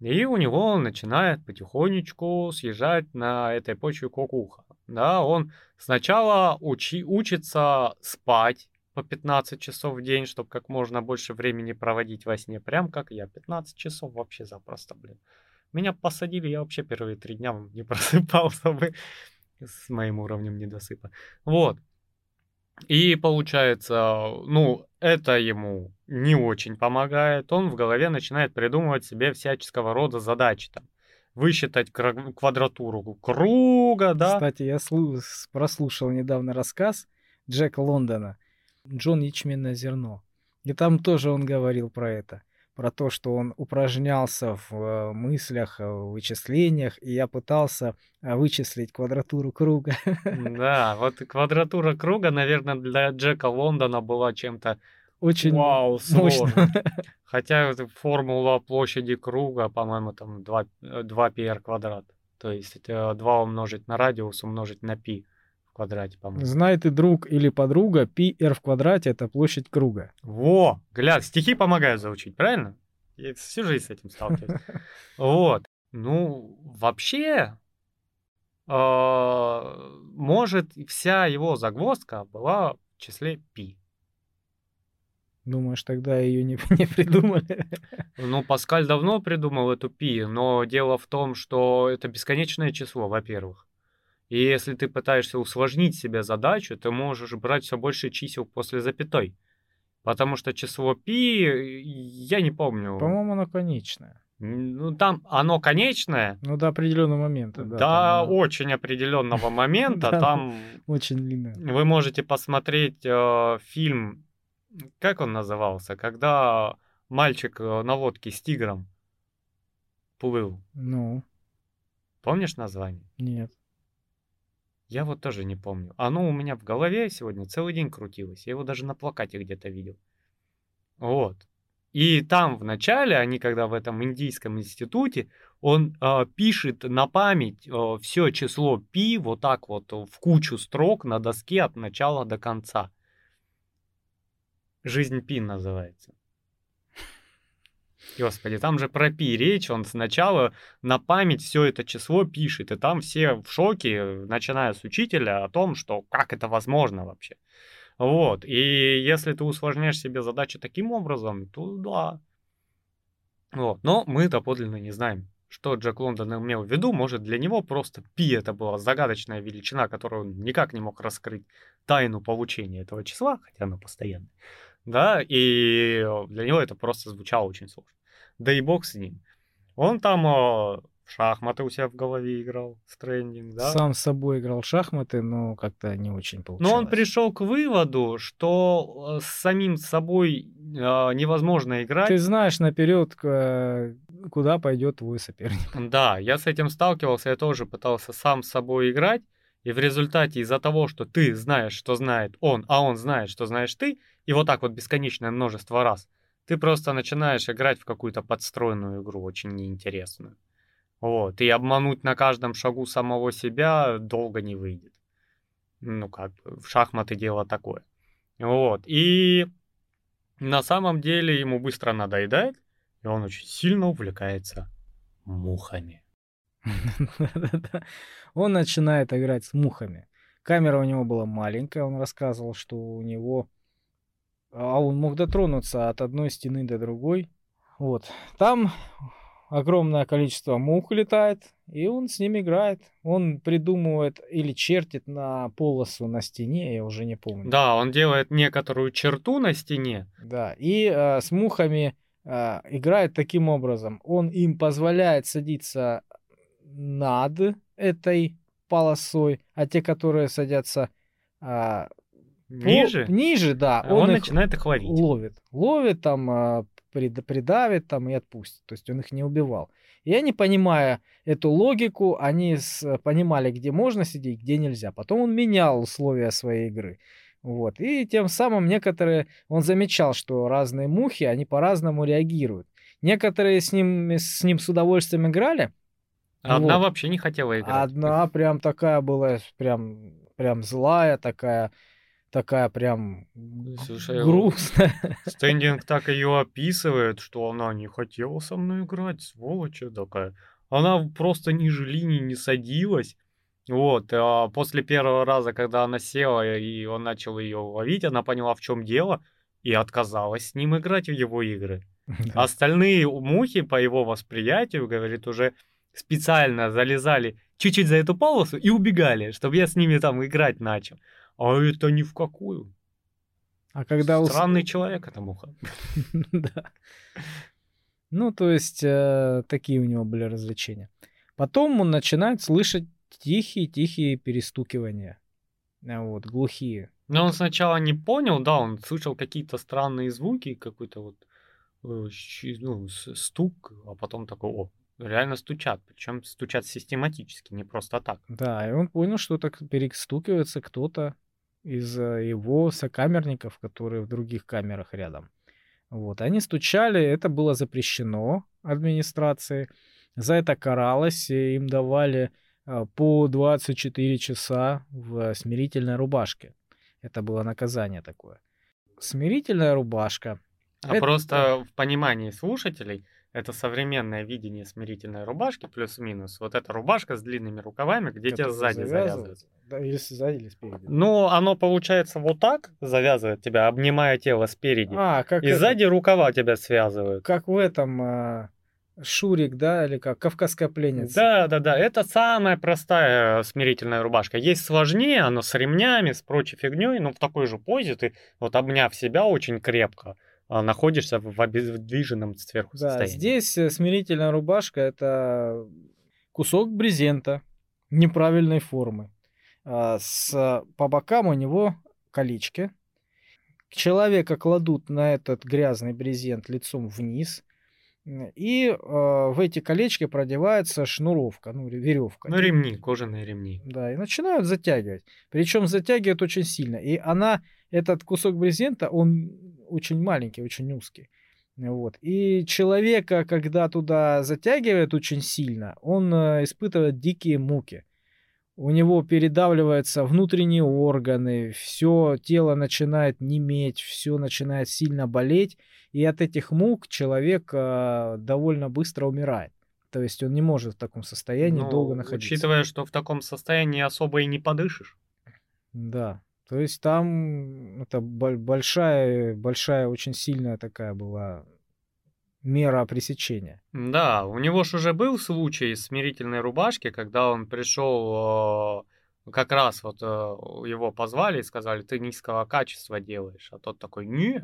Speaker 2: И у него начинает потихонечку съезжать на этой почве кукуха. Да, он сначала учи, учится спать по 15 часов в день, чтобы как можно больше времени проводить во сне. Прям как я. 15 часов вообще запросто, блин. Меня посадили, я вообще первые три дня не просыпался бы с моим уровнем недосыпа. Вот. И получается, ну, это ему не очень помогает. Он в голове начинает придумывать себе всяческого рода задачи там. Высчитать квадратуру круга, да.
Speaker 1: Кстати, я прослушал недавно рассказ Джека Лондона «Джон Ячменное зерно». И там тоже он говорил про это про то, что он упражнялся в э, мыслях, э, в вычислениях, и я пытался э, вычислить квадратуру круга.
Speaker 2: Да, вот квадратура круга, наверное, для Джека Лондона была чем-то очень Вау, сложно. Хотя формула площади круга, по-моему, там 2, 2 πr квадрат. То есть 2 умножить на радиус умножить на π в квадрате, по-моему.
Speaker 1: Знай ты друг или подруга, πr в квадрате — это площадь круга.
Speaker 2: Во! Глядь, стихи помогают заучить, правильно? Я всю жизнь с этим сталкиваюсь. Вот. Ну, вообще, а, может, вся его загвоздка была в числе пи.
Speaker 1: Думаешь, тогда ее не, не придумали?
Speaker 2: Ну, Паскаль давно придумал эту пи, но дело в том, что это бесконечное число, во-первых. И если ты пытаешься усложнить себе задачу, ты можешь брать все больше чисел после запятой. Потому что число пи, я не помню.
Speaker 1: По-моему, оно конечное.
Speaker 2: Ну, там оно конечное.
Speaker 1: Ну, до определенного момента,
Speaker 2: Да,
Speaker 1: да. там, э,
Speaker 2: очень определенного момента. Там
Speaker 1: Очень длинно.
Speaker 2: вы можете посмотреть э, фильм, как он назывался, когда мальчик э, на лодке с тигром плыл.
Speaker 1: Ну,
Speaker 2: Помнишь название?
Speaker 1: нет.
Speaker 2: Я вот тоже не помню. Оно у меня в голове сегодня целый день крутилось. Я его даже на плакате где-то видел. Вот. И там в начале, они когда в этом индийском институте, он э, пишет на память все число пи вот так вот э, в кучу строк на доске от начала до конца. Жизнь пи называется. Господи, там же про пи речь, он сначала на память все это число пишет, и там все в шоке, начиная с учителя, о том, что как это возможно вообще. Вот, и если ты усложняешь себе задачи таким образом, то да. Вот, но мы доподлинно не знаем, что Джек Лондон имел в виду. Может, для него просто пи это была загадочная величина, которую он никак не мог раскрыть тайну получения этого числа, хотя она постоянная. Да, и для него это просто звучало очень сложно. Да и бог с ним. Он там э, в шахматы у себя в голове играл, стрендинг, да?
Speaker 1: Сам с собой играл в шахматы, но как-то не очень получилось.
Speaker 2: Но он пришел к выводу, что э, с самим собой э, невозможно играть.
Speaker 1: Ты знаешь наперед, к- куда пойдет твой соперник.
Speaker 2: Да, я с этим сталкивался, я тоже пытался сам с собой играть, и в результате из-за того, что ты знаешь, что знает он, а он знает, что знаешь ты, и вот так вот бесконечное множество раз, ты просто начинаешь играть в какую-то подстроенную игру, очень неинтересную. Вот, и обмануть на каждом шагу самого себя долго не выйдет. Ну, как в шахматы дело такое. Вот, и на самом деле ему быстро надоедает, и он очень сильно увлекается мухами.
Speaker 1: Он начинает играть с мухами. Камера у него была маленькая, он рассказывал, что у него... А он мог дотронуться от одной стены до другой. Вот. Там огромное количество мух летает, и он с ними играет. Он придумывает или чертит на полосу на стене, я уже не помню.
Speaker 2: Да, он делает некоторую черту на стене.
Speaker 1: Да, и э, с мухами э, играет таким образом. Он им позволяет садиться над этой полосой, а те, которые садятся а, по-
Speaker 2: Ниже
Speaker 1: ниже, да,
Speaker 2: а он,
Speaker 1: он, их
Speaker 2: начинает их ловить.
Speaker 1: ловит. Ловит, там, а, прид- придавит там и отпустит. То есть он их не убивал. И не понимая эту логику, они с- понимали, где можно сидеть, где нельзя. Потом он менял условия своей игры. Вот. И тем самым некоторые, он замечал, что разные мухи, они по-разному реагируют. Некоторые с ним, с ним с удовольствием играли,
Speaker 2: А Одна
Speaker 1: вот.
Speaker 2: вообще не хотела играть.
Speaker 1: одна прям такая была, прям, прям злая, такая, такая прям
Speaker 2: Слушай,
Speaker 1: грустная.
Speaker 2: Стендинг так ее описывает, что она не хотела со мной играть, сволочь такая. Она просто ниже линии не садилась. Вот, а после первого раза, когда она села и он начал ее ловить, она поняла, в чем дело, и отказалась с ним играть в его игры.
Speaker 1: Да.
Speaker 2: Остальные мухи, по его восприятию, говорит, уже специально залезали чуть-чуть за эту полосу и убегали, чтобы я с ними там играть начал. А это ни в какую.
Speaker 1: А когда
Speaker 2: Странный человек эта муха.
Speaker 1: Да. Ну, то есть, э, такие у него были развлечения. Потом он начинает слышать тихие-тихие перестукивания. А Вот, глухие.
Speaker 2: Но он сначала не понял, да, он слышал какие-то странные звуки, какой-то вот э, ну, стук, а потом такой, о, реально стучат, причем стучат систематически, не просто так.
Speaker 1: Да, и он понял, что так перестукивается кто-то из его сокамерников, которые в других камерах рядом. Вот, они стучали, это было запрещено администрацией. За это каралось, и им давали э, по 24 часа в смирительной рубашке. Это было наказание такое. Смирительная рубашка.
Speaker 2: А
Speaker 1: Это-
Speaker 2: просто в понимании слушателей это современное видение смирительной рубашки плюс-минус. Вот эта рубашка с длинными рукавами, где тебя сзади завязывается.
Speaker 1: Да, или сзади, или спереди.
Speaker 2: Ну, оно получается вот так завязывает тебя, обнимая тело спереди.
Speaker 1: А, как,
Speaker 2: и
Speaker 1: это,
Speaker 2: сзади рукава тебя связывают.
Speaker 1: как в этом а, Шурик, да, или как Кавказская пленница.
Speaker 2: Да, да, да. Это самая простая э, смирительная рубашка. Есть сложнее, оно с ремнями, с прочей фигней, но в такой же позе ты, вот обняв себя очень крепко, а, находишься в обездвиженном сверху
Speaker 1: Да,
Speaker 2: состоянии.
Speaker 1: здесь э, смирительная рубашка это кусок брезента неправильной формы. А, С, по бокам у него колечки. Человека кладут на этот грязный брезент лицом вниз. И э, в эти колечки продевается шнуровка, ну, веревка.
Speaker 2: Ну, ремни, кожаные ремни.
Speaker 1: Да, и начинают затягивать. Причем затягивают очень сильно. И она, этот кусок брезента, он очень маленький, очень узкий. Вот. И человека, когда туда затягивает очень сильно, он э, испытывает дикие муки. У него передавливаются внутренние органы, все тело начинает неметь, все начинает сильно болеть. И от этих мук человек э, довольно быстро умирает. То есть он не может в таком состоянии
Speaker 2: Ну,
Speaker 1: долго находиться.
Speaker 2: Учитывая, что в таком состоянии особо и не подышишь.
Speaker 1: Да. То есть там это боль- большая, большая, очень сильная такая была мера пресечения.
Speaker 2: Да, у него ж уже был случай с смирительной рубашки, когда он пришел, э, как раз вот э, его позвали и сказали, ты низкого качества делаешь. А тот такой, не,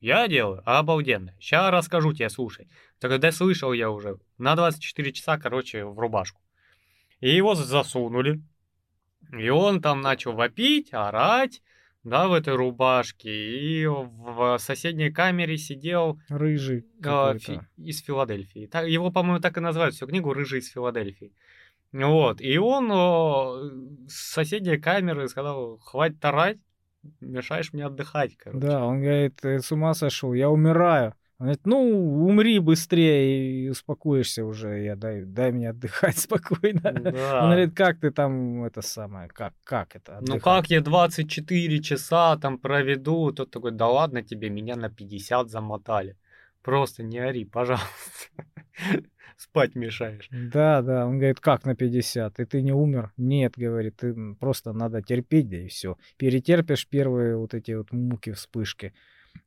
Speaker 2: я делаю обалденно. Сейчас расскажу тебе, слушай. Так да слышал я уже. На 24 часа, короче, в рубашку. И его засунули. И он там начал вопить, орать, да, в этой рубашке. И в соседней камере сидел
Speaker 1: Рыжий какой-то.
Speaker 2: Фи- из Филадельфии. Так- его, по-моему, так и называют всю книгу «Рыжий из Филадельфии». Вот. И он о, с соседней камеры сказал, хватит орать, мешаешь мне отдыхать, короче.
Speaker 1: Да, он говорит, «Ты с ума сошел, я умираю. Он говорит, ну, умри быстрее и успокоишься уже, я дай, дай мне отдыхать спокойно.
Speaker 2: Да.
Speaker 1: Он говорит, как ты там, это самое, как, как это?
Speaker 2: Ну
Speaker 1: отдыхать?»
Speaker 2: как я 24 часа там проведу? Тот такой, да ладно тебе, меня на 50 замотали. Просто не ори, пожалуйста. Спать мешаешь.
Speaker 1: Да, да, он говорит, как на 50? И ты не умер? Нет, говорит, ты просто надо терпеть, да и все. Перетерпишь первые вот эти вот муки, вспышки,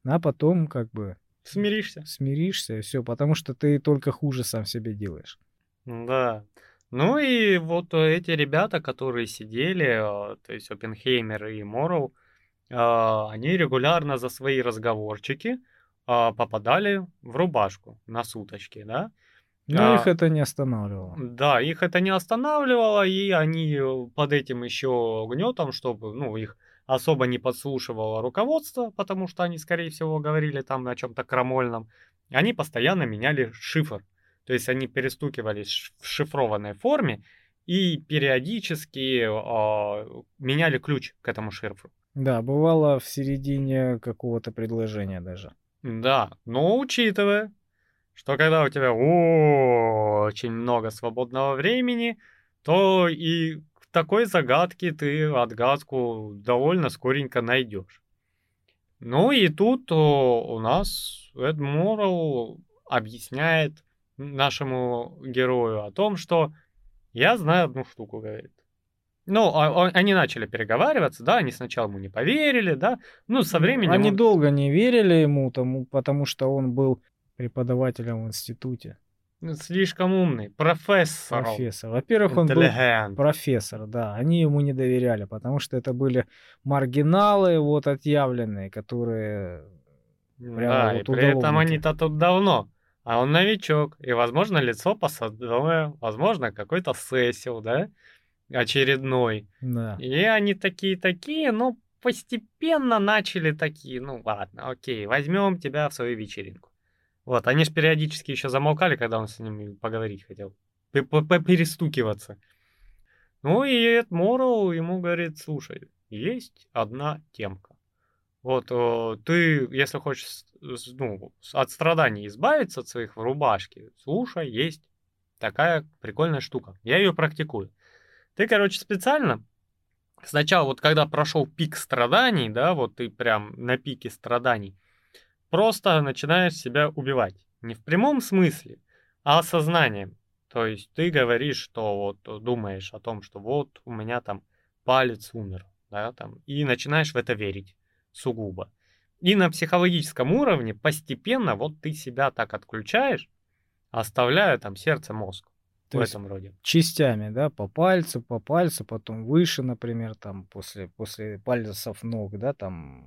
Speaker 1: а потом как бы
Speaker 2: Смиришься.
Speaker 1: смиришься и все, потому что ты только хуже сам себе делаешь.
Speaker 2: Да. Ну и вот э, эти ребята, которые сидели, э, то есть Оппенхеймер и Морроу, э, они регулярно за свои разговорчики э, попадали в рубашку на суточки, да?
Speaker 1: Но
Speaker 2: А,
Speaker 1: их это не останавливало.
Speaker 2: Да, их это не останавливало, и они э, под этим еще гнетом, чтобы, ну, их особо не подслушивало руководство, потому что они, скорее всего, говорили там о чем-то крамольном, они постоянно меняли шифр. То есть они перестукивались в шифрованной форме и периодически э, меняли ключ к этому шифру.
Speaker 1: Да, бывало в середине какого-то предложения даже.
Speaker 2: Да, но учитывая, что когда у тебя очень много свободного времени, то и такой загадке ты отгадку довольно скоренько найдешь. Ну и тут о, у нас Эд Морроу объясняет нашему герою о том, что я знаю одну штуку, говорит. Ну, а- а- они начали переговариваться, да, они сначала ему не поверили, да, ну, со временем...
Speaker 1: Они
Speaker 2: он-
Speaker 1: долго не верили ему, тому, потому что он был преподавателем в институте.
Speaker 2: Ну, Слишком умный, профессор.
Speaker 1: Профессор. Во-первых, он был профессор, да. Они ему не доверяли, потому что это были маргиналы, вот отъявленные, которые...
Speaker 2: Да,
Speaker 1: вот
Speaker 2: и при этом они-то тут давно. А он новичок, и, возможно, лицо посадное, возможно, какой-то сессил, да, очередной.
Speaker 1: Да.
Speaker 2: И они такие-такие, но постепенно начали такие, ну ладно, окей, возьмем тебя в свою вечеринку. Вот, они же периодически еще замолкали, когда он с ними поговорить хотел, перестукиваться. Ну и Эд Морроу ему говорит, слушай, есть одна темка. Вот э, ты, если хочешь ну, от страданий избавиться от своих в рубашке, слушай, есть такая прикольная штука. Я ее практикую. Ты, короче, специально сначала, вот когда прошел пик страданий, да, вот ты прям на пике страданий, просто начинаешь себя убивать. Не в прямом смысле, а сознанием. То есть ты говоришь, что вот думаешь о том, что вот у меня там палец умер, да, там, и начинаешь в это верить сугубо. И на психологическом уровне постепенно вот ты себя так отключаешь, оставляя там сердце, мозг.
Speaker 1: То
Speaker 2: в этом роде.
Speaker 1: частями, да, по пальцу, по пальцу, потом выше, например, там после, после пальцев ног, да, там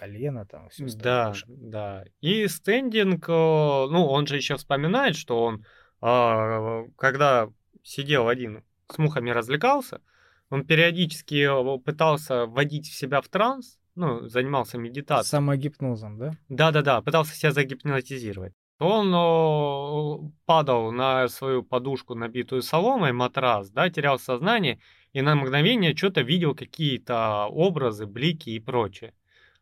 Speaker 1: колено там, все
Speaker 2: Да, да. И стендинг, э, ну, он же еще вспоминает, что он, а, когда сидел один с мухами развлекался, он периодически э, пытался вводить в себя в транс, ну, занимался медитацией.
Speaker 1: Самогипнозом, да?
Speaker 2: Да-да-да, пытался себя загипнотизировать. Он о, падал на свою подушку, набитую соломой, матрас, да, терял сознание, и на мгновение что-то видел какие-то образы, блики и прочее.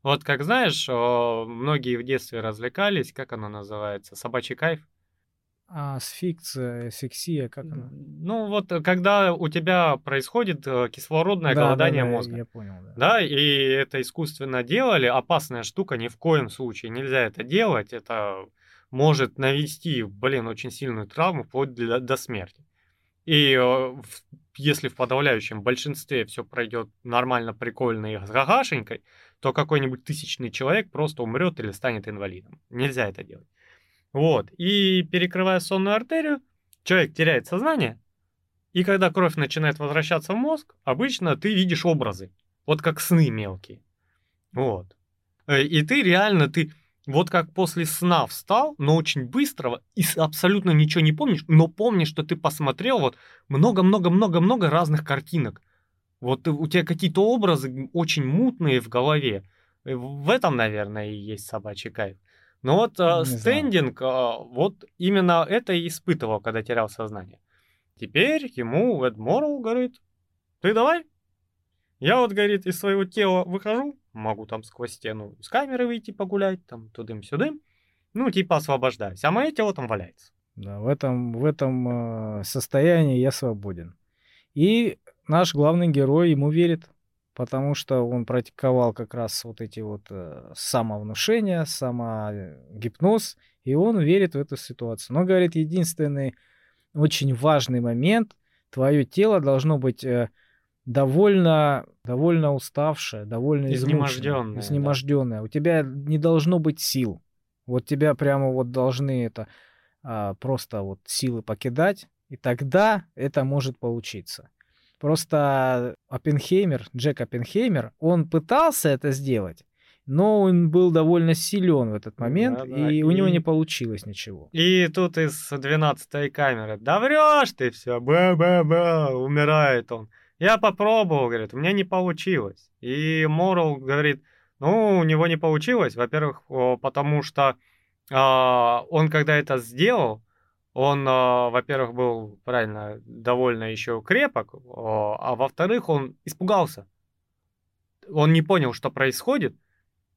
Speaker 2: Вот как знаешь, многие в детстве развлекались, как оно называется, собачий кайф.
Speaker 1: А сфикция, асфиксия, как она?
Speaker 2: Ну вот, э, когда у тебя происходит э, кислородное
Speaker 1: Да, да,
Speaker 2: голодание
Speaker 1: да,
Speaker 2: мозга.
Speaker 1: я понял, да.
Speaker 2: Да, и это искусственно делали, опасная штука, ни в коем случае нельзя это делать, это может навести, блин, очень сильную травму, вплоть до, до смерти. И э, если в подавляющем большинстве все пройдет нормально, прикольно и с гагашенькой, то какой-нибудь тысячный человек просто умрет или станет инвалидом. Нельзя это делать. Вот. И перекрывая сонную артерию, человек теряет сознание, и когда кровь начинает возвращаться в мозг, обычно ты видишь образы. Вот как сны мелкие. Вот. Э, И ты реально, ты вот как после сна встал, но очень быстрого, и абсолютно ничего не помнишь, но помнишь, что ты посмотрел вот много-много-много-много разных картинок. Вот у тебя какие-то образы очень мутные в голове. Э, В этом, наверное, и есть собачий кайф. Но вот э,
Speaker 1: Не знаю.
Speaker 2: стендинг, э, вот именно это и испытывал, когда терял сознание. Теперь ему Эд Морроу говорит, ты давай. Я вот, говорит, из своего тела выхожу, могу там сквозь стену с камеры выйти погулять, там тудым-сюдым. Ну, типа освобождаюсь. А мое тело там валяется.
Speaker 1: Да, в этом, в этом э, состоянии я свободен. И наш главный герой ему верит, потому что он практиковал как раз вот эти вот э, самовнушения, самогипноз, и он верит в эту ситуацию. Но, говорит, единственный очень важный момент, твое тело должно быть э, довольно, довольно уставшее, довольно
Speaker 2: Изнемождённое, да.
Speaker 1: изнеможденное. У тебя не должно быть сил. Вот тебя прямо вот должны это а, просто вот силы покидать, и тогда это может получиться. Просто Оппенхеймер, Джек Оппенхеймер, он пытался это сделать, но он был довольно силен в этот момент,
Speaker 2: Да-да,
Speaker 1: и у него
Speaker 2: и-
Speaker 1: не получилось ничего.
Speaker 2: И тут из 12 камеры, да врешь ты все, ба-ба-ба, умирает он. Я попробовал, говорит, у меня не получилось. И Морал говорит, ну, у него не получилось, во-первых, потому что а, он когда это сделал, он, а, во-первых, был правильно довольно еще крепок, о, а во-вторых, он испугался. Он не понял, что происходит,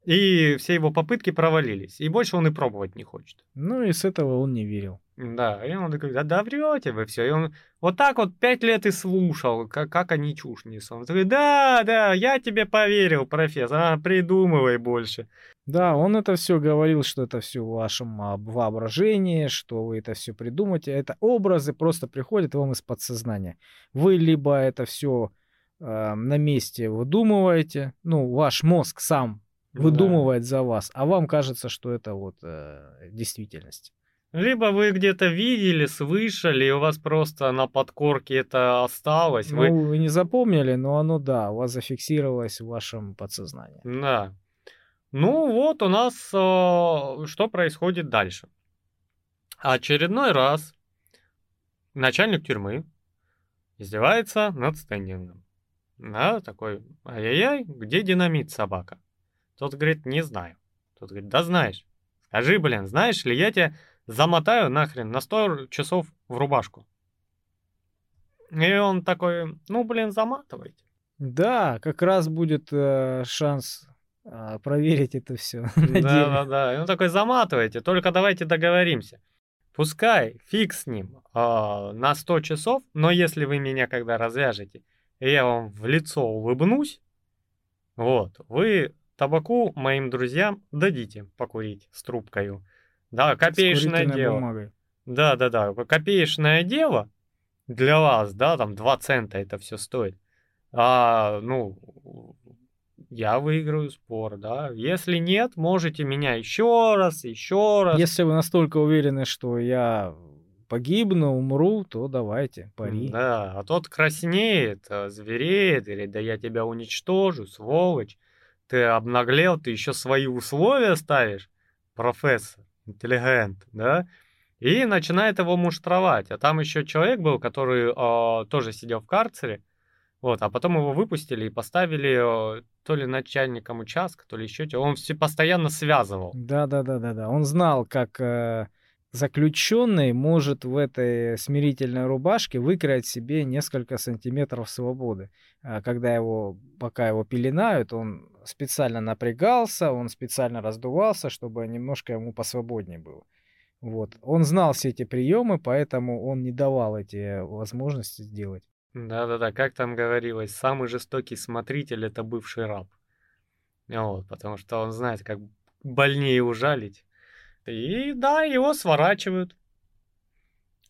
Speaker 2: и все его попытки провалились. И больше он и пробовать не хочет.
Speaker 1: Ну и с этого он не верил.
Speaker 2: Да, и он такой, да, да врете вы все. И он вот так вот пять лет и слушал, как, как они чушь несут. Он такой, да, да, я тебе поверил, профессор, а, придумывай больше.
Speaker 1: Да, он это все говорил, что это все в вашем а, воображении, что вы это все придумаете. Это образы просто приходят вам из подсознания. Вы либо это все на месте выдумываете, ну, ваш мозг сам
Speaker 2: Да.
Speaker 1: выдумывает за вас, а вам кажется, что это вот э, действительность.
Speaker 2: Либо вы где-то видели, слышали, и у вас просто на подкорке это осталось.
Speaker 1: Ну,
Speaker 2: Вы...
Speaker 1: вы не запомнили, но оно, да, у вас зафиксировалось в вашем подсознании.
Speaker 2: Да. Ну вот у нас э, что происходит дальше. Очередной раз начальник тюрьмы издевается над стендингом. Да, такой, ай-яй-яй, где динамит, собака? Тот говорит, не знаю. Тот говорит, да знаешь. Скажи, блин, знаешь ли, я тебя замотаю нахрен на 100 часов в рубашку. И он такой, ну, блин, заматывайте.
Speaker 1: Да, как раз будет э, шанс а, проверить это все.
Speaker 2: Да, да, да. И он такой, заматывайте, только давайте договоримся. Пускай, фиг с ним, а, на 100 часов, но если вы меня когда развяжете, и я вам в лицо улыбнусь, вот, вы табаку моим друзьям дадите покурить с трубкою. Да, копеечное дело.
Speaker 1: бумагой.
Speaker 2: Да, да, да. Копеечное дело для вас, да, там 2 цента это все стоит. А, ну, я выиграю спор, да. Если нет, можете меня еще раз, еще раз.
Speaker 1: Если вы настолько уверены, что я погибну, умру, то давайте, пари.
Speaker 2: Да, а тот краснеет, а, звереет, или да я тебя уничтожу, сволочь. ты обнаглел, ты еще свои условия ставишь, профессор, интеллигент, да, и начинает его муштровать. А там еще человек был, который э, тоже сидел в карцере, вот, а потом его выпустили и поставили э, то ли начальником участка, то ли еще что. Он все постоянно связывал.
Speaker 1: Да, да, да, да, да. Он знал, как э, заключенный может в этой смирительной рубашке выкроить себе несколько сантиметров свободы. А когда его, пока его пеленают, он специально напрягался, он специально раздувался, чтобы немножко ему посвободнее было. Вот. Он знал все эти приемы, поэтому он не давал эти возможности сделать.
Speaker 2: Да-да-да, как там говорилось, самый жестокий смотритель это бывший раб. Вот, потому что он знает, как больнее ужалить. И да, его сворачивают.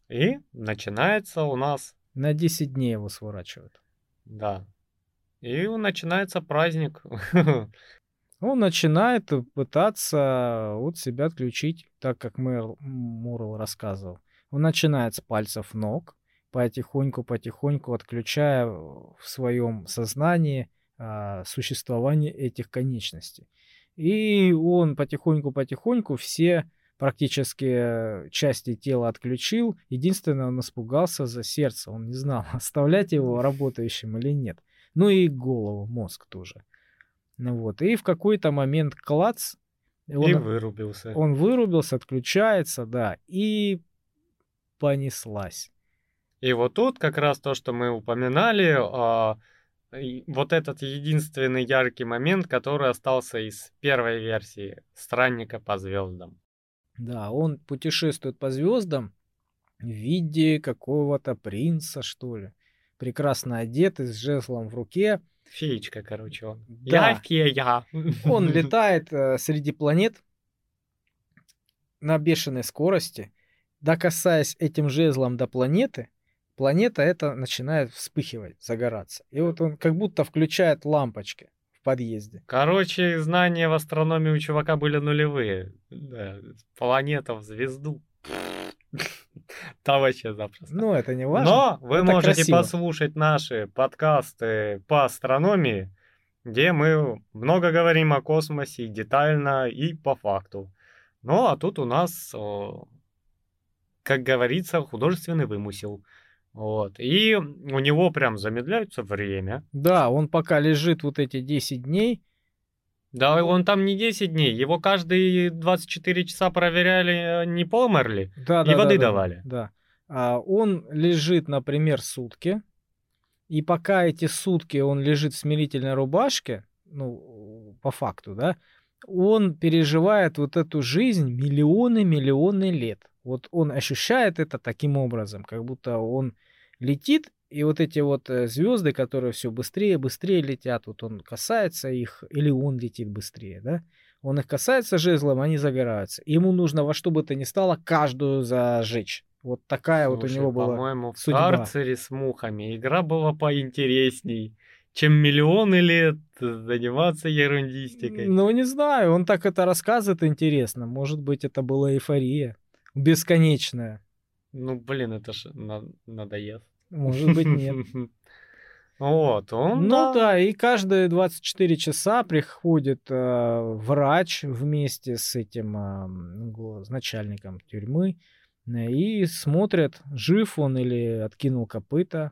Speaker 2: И начинается у нас...
Speaker 1: На 10 дней его сворачивают.
Speaker 2: Да. И начинается праздник.
Speaker 1: Он начинает пытаться от себя отключить, так как Мэр Мурл рассказывал. Он начинает с пальцев ног, потихоньку-потихоньку отключая в своем сознании а, существование этих конечностей. И он потихоньку-потихоньку все практически части тела отключил. Единственное, он испугался за сердце. Он не знал, оставлять его работающим или нет. Ну и голову, мозг тоже. Ну вот. И в какой-то момент клац.
Speaker 2: Он, и вырубился.
Speaker 1: Он вырубился, отключается, да. И понеслась.
Speaker 2: И вот тут как раз то, что мы упоминали, а, вот этот единственный яркий момент, который остался из первой версии «Странника по звездам».
Speaker 1: Да, он путешествует по звездам в виде какого-то принца, что ли. Прекрасно одетый, с жезлом в руке.
Speaker 2: Феечка, короче, он. Да. Я фея.
Speaker 1: Он летает э, среди планет на бешеной скорости, докасаясь этим жезлом до планеты – планета это начинает вспыхивать, загораться. И вот он как будто включает лампочки в подъезде.
Speaker 2: Короче, знания в астрономии у чувака были нулевые. Да, планета в звезду. Там вообще запросто.
Speaker 1: Ну, это не важно.
Speaker 2: Но вы это можете красиво. послушать наши подкасты по астрономии, где мы много говорим о космосе детально и по факту. Ну, а тут у нас, как говорится, художественный вымысел. Вот. И у него прям замедляется время.
Speaker 1: Да, он пока лежит вот эти 10 дней.
Speaker 2: Да, он там не 10 дней. Его каждые 24 часа проверяли, э, не померли, да, и да, воды
Speaker 1: да,
Speaker 2: давали.
Speaker 1: Да. А он лежит, например, сутки. И пока эти сутки он лежит в смирительной рубашке, ну, по факту, да, он переживает вот эту жизнь миллионы-миллионы лет. Вот он ощущает это таким образом, как будто он летит, и вот эти вот э, звезды, которые все быстрее, быстрее летят, вот он касается их, или он летит быстрее, да? Он их касается жезлом, они загораются. Ему нужно во что бы то ни стало каждую зажечь. Вот такая Слушай, вот у него была
Speaker 2: по-моему, в судьба. карцере с мухами игра была поинтересней, чем миллионы лет заниматься ерундистикой.
Speaker 1: Ну, не знаю, он так это рассказывает интересно. Может быть, это была эйфория бесконечная.
Speaker 2: Ну, блин, это ж надоест.
Speaker 1: Может быть, нет.
Speaker 2: Вот, он,
Speaker 1: Ну да. да, и каждые 24 часа приходит э, врач вместе с этим э, с начальником тюрьмы э, и смотрят, жив он или откинул копыта.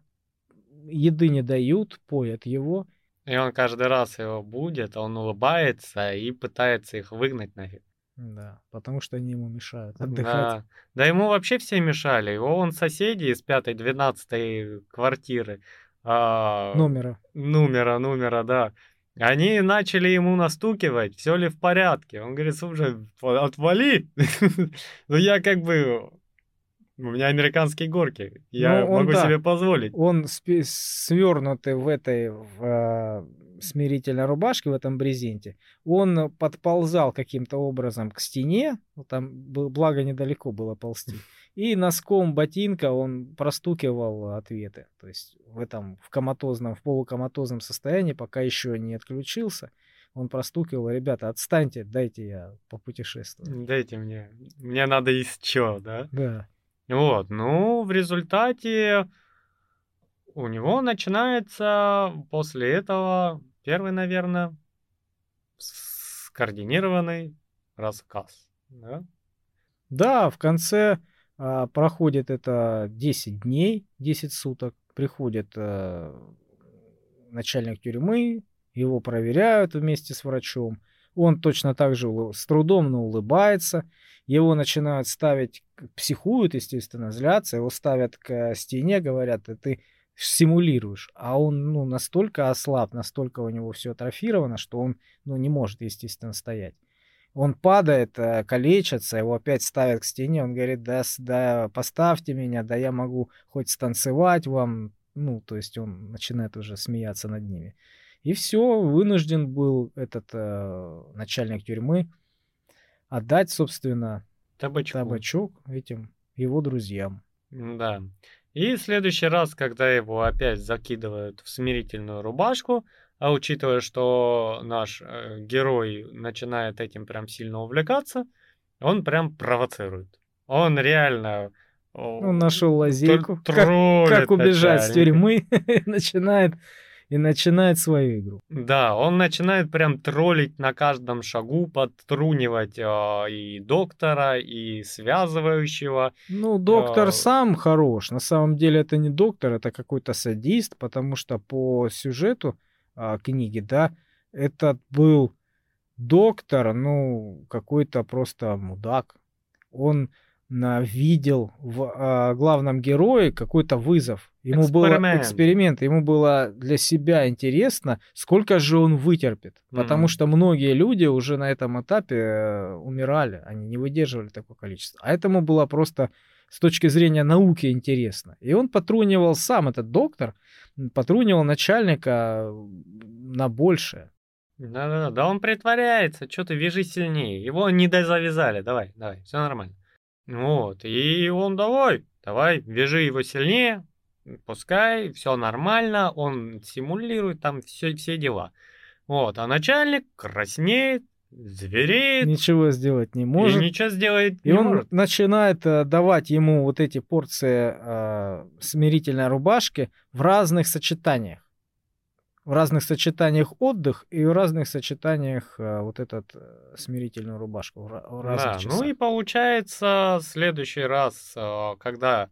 Speaker 1: Еды не дают, поят его.
Speaker 2: И он каждый раз его будет, он улыбается и пытается их выгнать нафиг.
Speaker 1: Да, потому что они ему мешают отдыхать.
Speaker 2: Да. да ему вообще все мешали. Его он соседи из пятой, двенадцатой квартиры.
Speaker 1: А, номера.
Speaker 2: Номера, номера, да. Они начали ему настукивать, все ли в порядке. Он говорит, слушай, отвали. ну я как бы... У меня американские горки. Я ну, могу себе позволить.
Speaker 1: Он свернутый в этой в, а, смирительной рубашке в этом брезенте, он подползал каким-то образом к стене, там благо недалеко было ползти, и носком ботинка он простукивал ответы. То есть в этом в коматозном, в полукоматозном состоянии, пока еще не отключился, он простукивал, ребята, отстаньте, дайте я попутешествую.
Speaker 2: Дайте мне, мне надо из чё, да?
Speaker 1: Да.
Speaker 2: Вот, ну, в результате у него начинается после этого Первый, наверное, скоординированный рассказ. Да?
Speaker 1: Да, в конце а, проходит это 10 дней, 10 суток, приходит а, начальник тюрьмы, его проверяют вместе с врачом, он точно так же с трудом, но улыбается, его начинают ставить, психуют, естественно, злятся, его ставят к стене, говорят, ты симулируешь, а он ну, настолько ослаб, настолько у него все атрофировано, что он ну, не может, естественно, стоять. Он падает, э, калечится, его опять ставят к стене, он говорит, да, да, поставьте меня, да я могу хоть станцевать вам, ну, то есть он начинает уже смеяться над ними. И все, вынужден был этот э, начальник тюрьмы отдать, собственно,
Speaker 2: табачок.
Speaker 1: табачок этим его друзьям.
Speaker 2: Да. И в следующий раз, когда его опять закидывают в смирительную рубашку, а учитывая, что наш э, герой начинает этим прям сильно увлекаться, он прям провоцирует. Он реально...
Speaker 1: Он нашел лазейку, как, как убежать с тюрьмы, начинает и начинает свою игру.
Speaker 2: Да, он начинает прям троллить на каждом шагу, подтрунивать э, и доктора, и связывающего.
Speaker 1: Ну, доктор э... сам хорош. На самом деле это не доктор, это какой-то садист, потому что по сюжету а, книги, да, этот был доктор, ну, какой-то просто мудак. Он видел в а, главном герое какой-то вызов. Ему эксперимент. был эксперимент, ему было для себя интересно, сколько же он вытерпит. Mm-hmm. Потому что многие люди уже на этом этапе э, умирали, они не выдерживали такое количество. А этому было просто с точки зрения науки интересно. И он потрунивал сам, этот доктор, потрунивал начальника на большее.
Speaker 2: Да-да-да, да он притворяется, что ты вяжи сильнее. Его не дозавязали, давай, давай, все нормально. Вот, и он давай, давай, вяжи его сильнее, пускай, все нормально, он симулирует там все, все дела. Вот, а начальник краснеет, звереет.
Speaker 1: Ничего сделать не может.
Speaker 2: И ничего сделать
Speaker 1: и
Speaker 2: не
Speaker 1: он
Speaker 2: может.
Speaker 1: начинает э, давать ему вот эти порции э, смирительной рубашки в разных сочетаниях. В разных сочетаниях отдых и в разных сочетаниях э, вот этот э, смирительную рубашку. В, в разных
Speaker 2: да, часах. ну и получается следующий раз, э, когда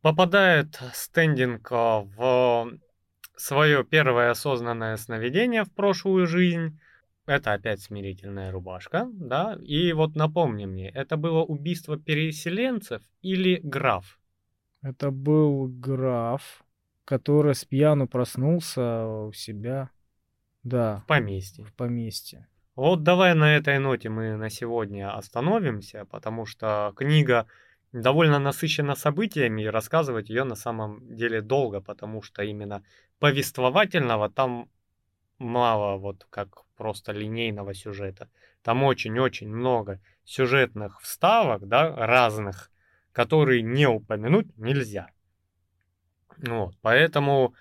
Speaker 2: попадает стендинг э, в свое первое осознанное сновидение в прошлую жизнь, это опять смирительная рубашка, да? И вот напомни мне, это было убийство переселенцев или граф?
Speaker 1: Это был граф, который с пьяну проснулся у себя. Да.
Speaker 2: В поместье.
Speaker 1: В поместье.
Speaker 2: Вот давай на этой ноте мы на сегодня остановимся, потому что книга довольно насыщена событиями, и рассказывать ее на самом деле долго, потому что именно повествовательного там мало вот как просто линейного сюжета. Там очень-очень много сюжетных вставок, да, разных, которые не упомянуть нельзя. Вот, поэтому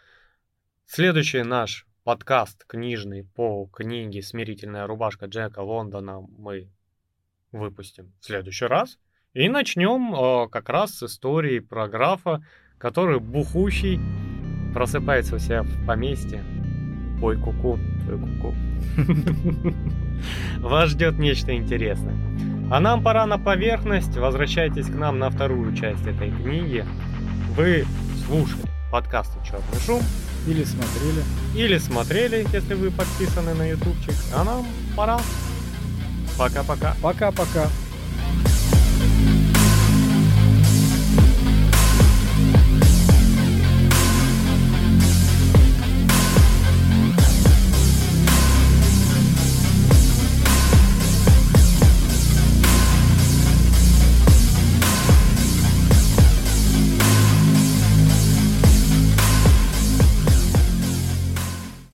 Speaker 2: следующий наш подкаст книжный по книге «Смирительная рубашка» Джека Лондона мы выпустим в следующий раз. И начнем э, как раз с истории про графа, который бухущий просыпается у себя в поместье, Ой, куку, ой, куку. Вас ждет нечто интересное. А нам пора на поверхность. Возвращайтесь к нам на вторую часть этой книги. Вы слушали подкасты «Черный шум».
Speaker 1: Или смотрели.
Speaker 2: Или смотрели, если вы подписаны на ютубчик. А нам пора. Пока-пока.
Speaker 1: Пока-пока.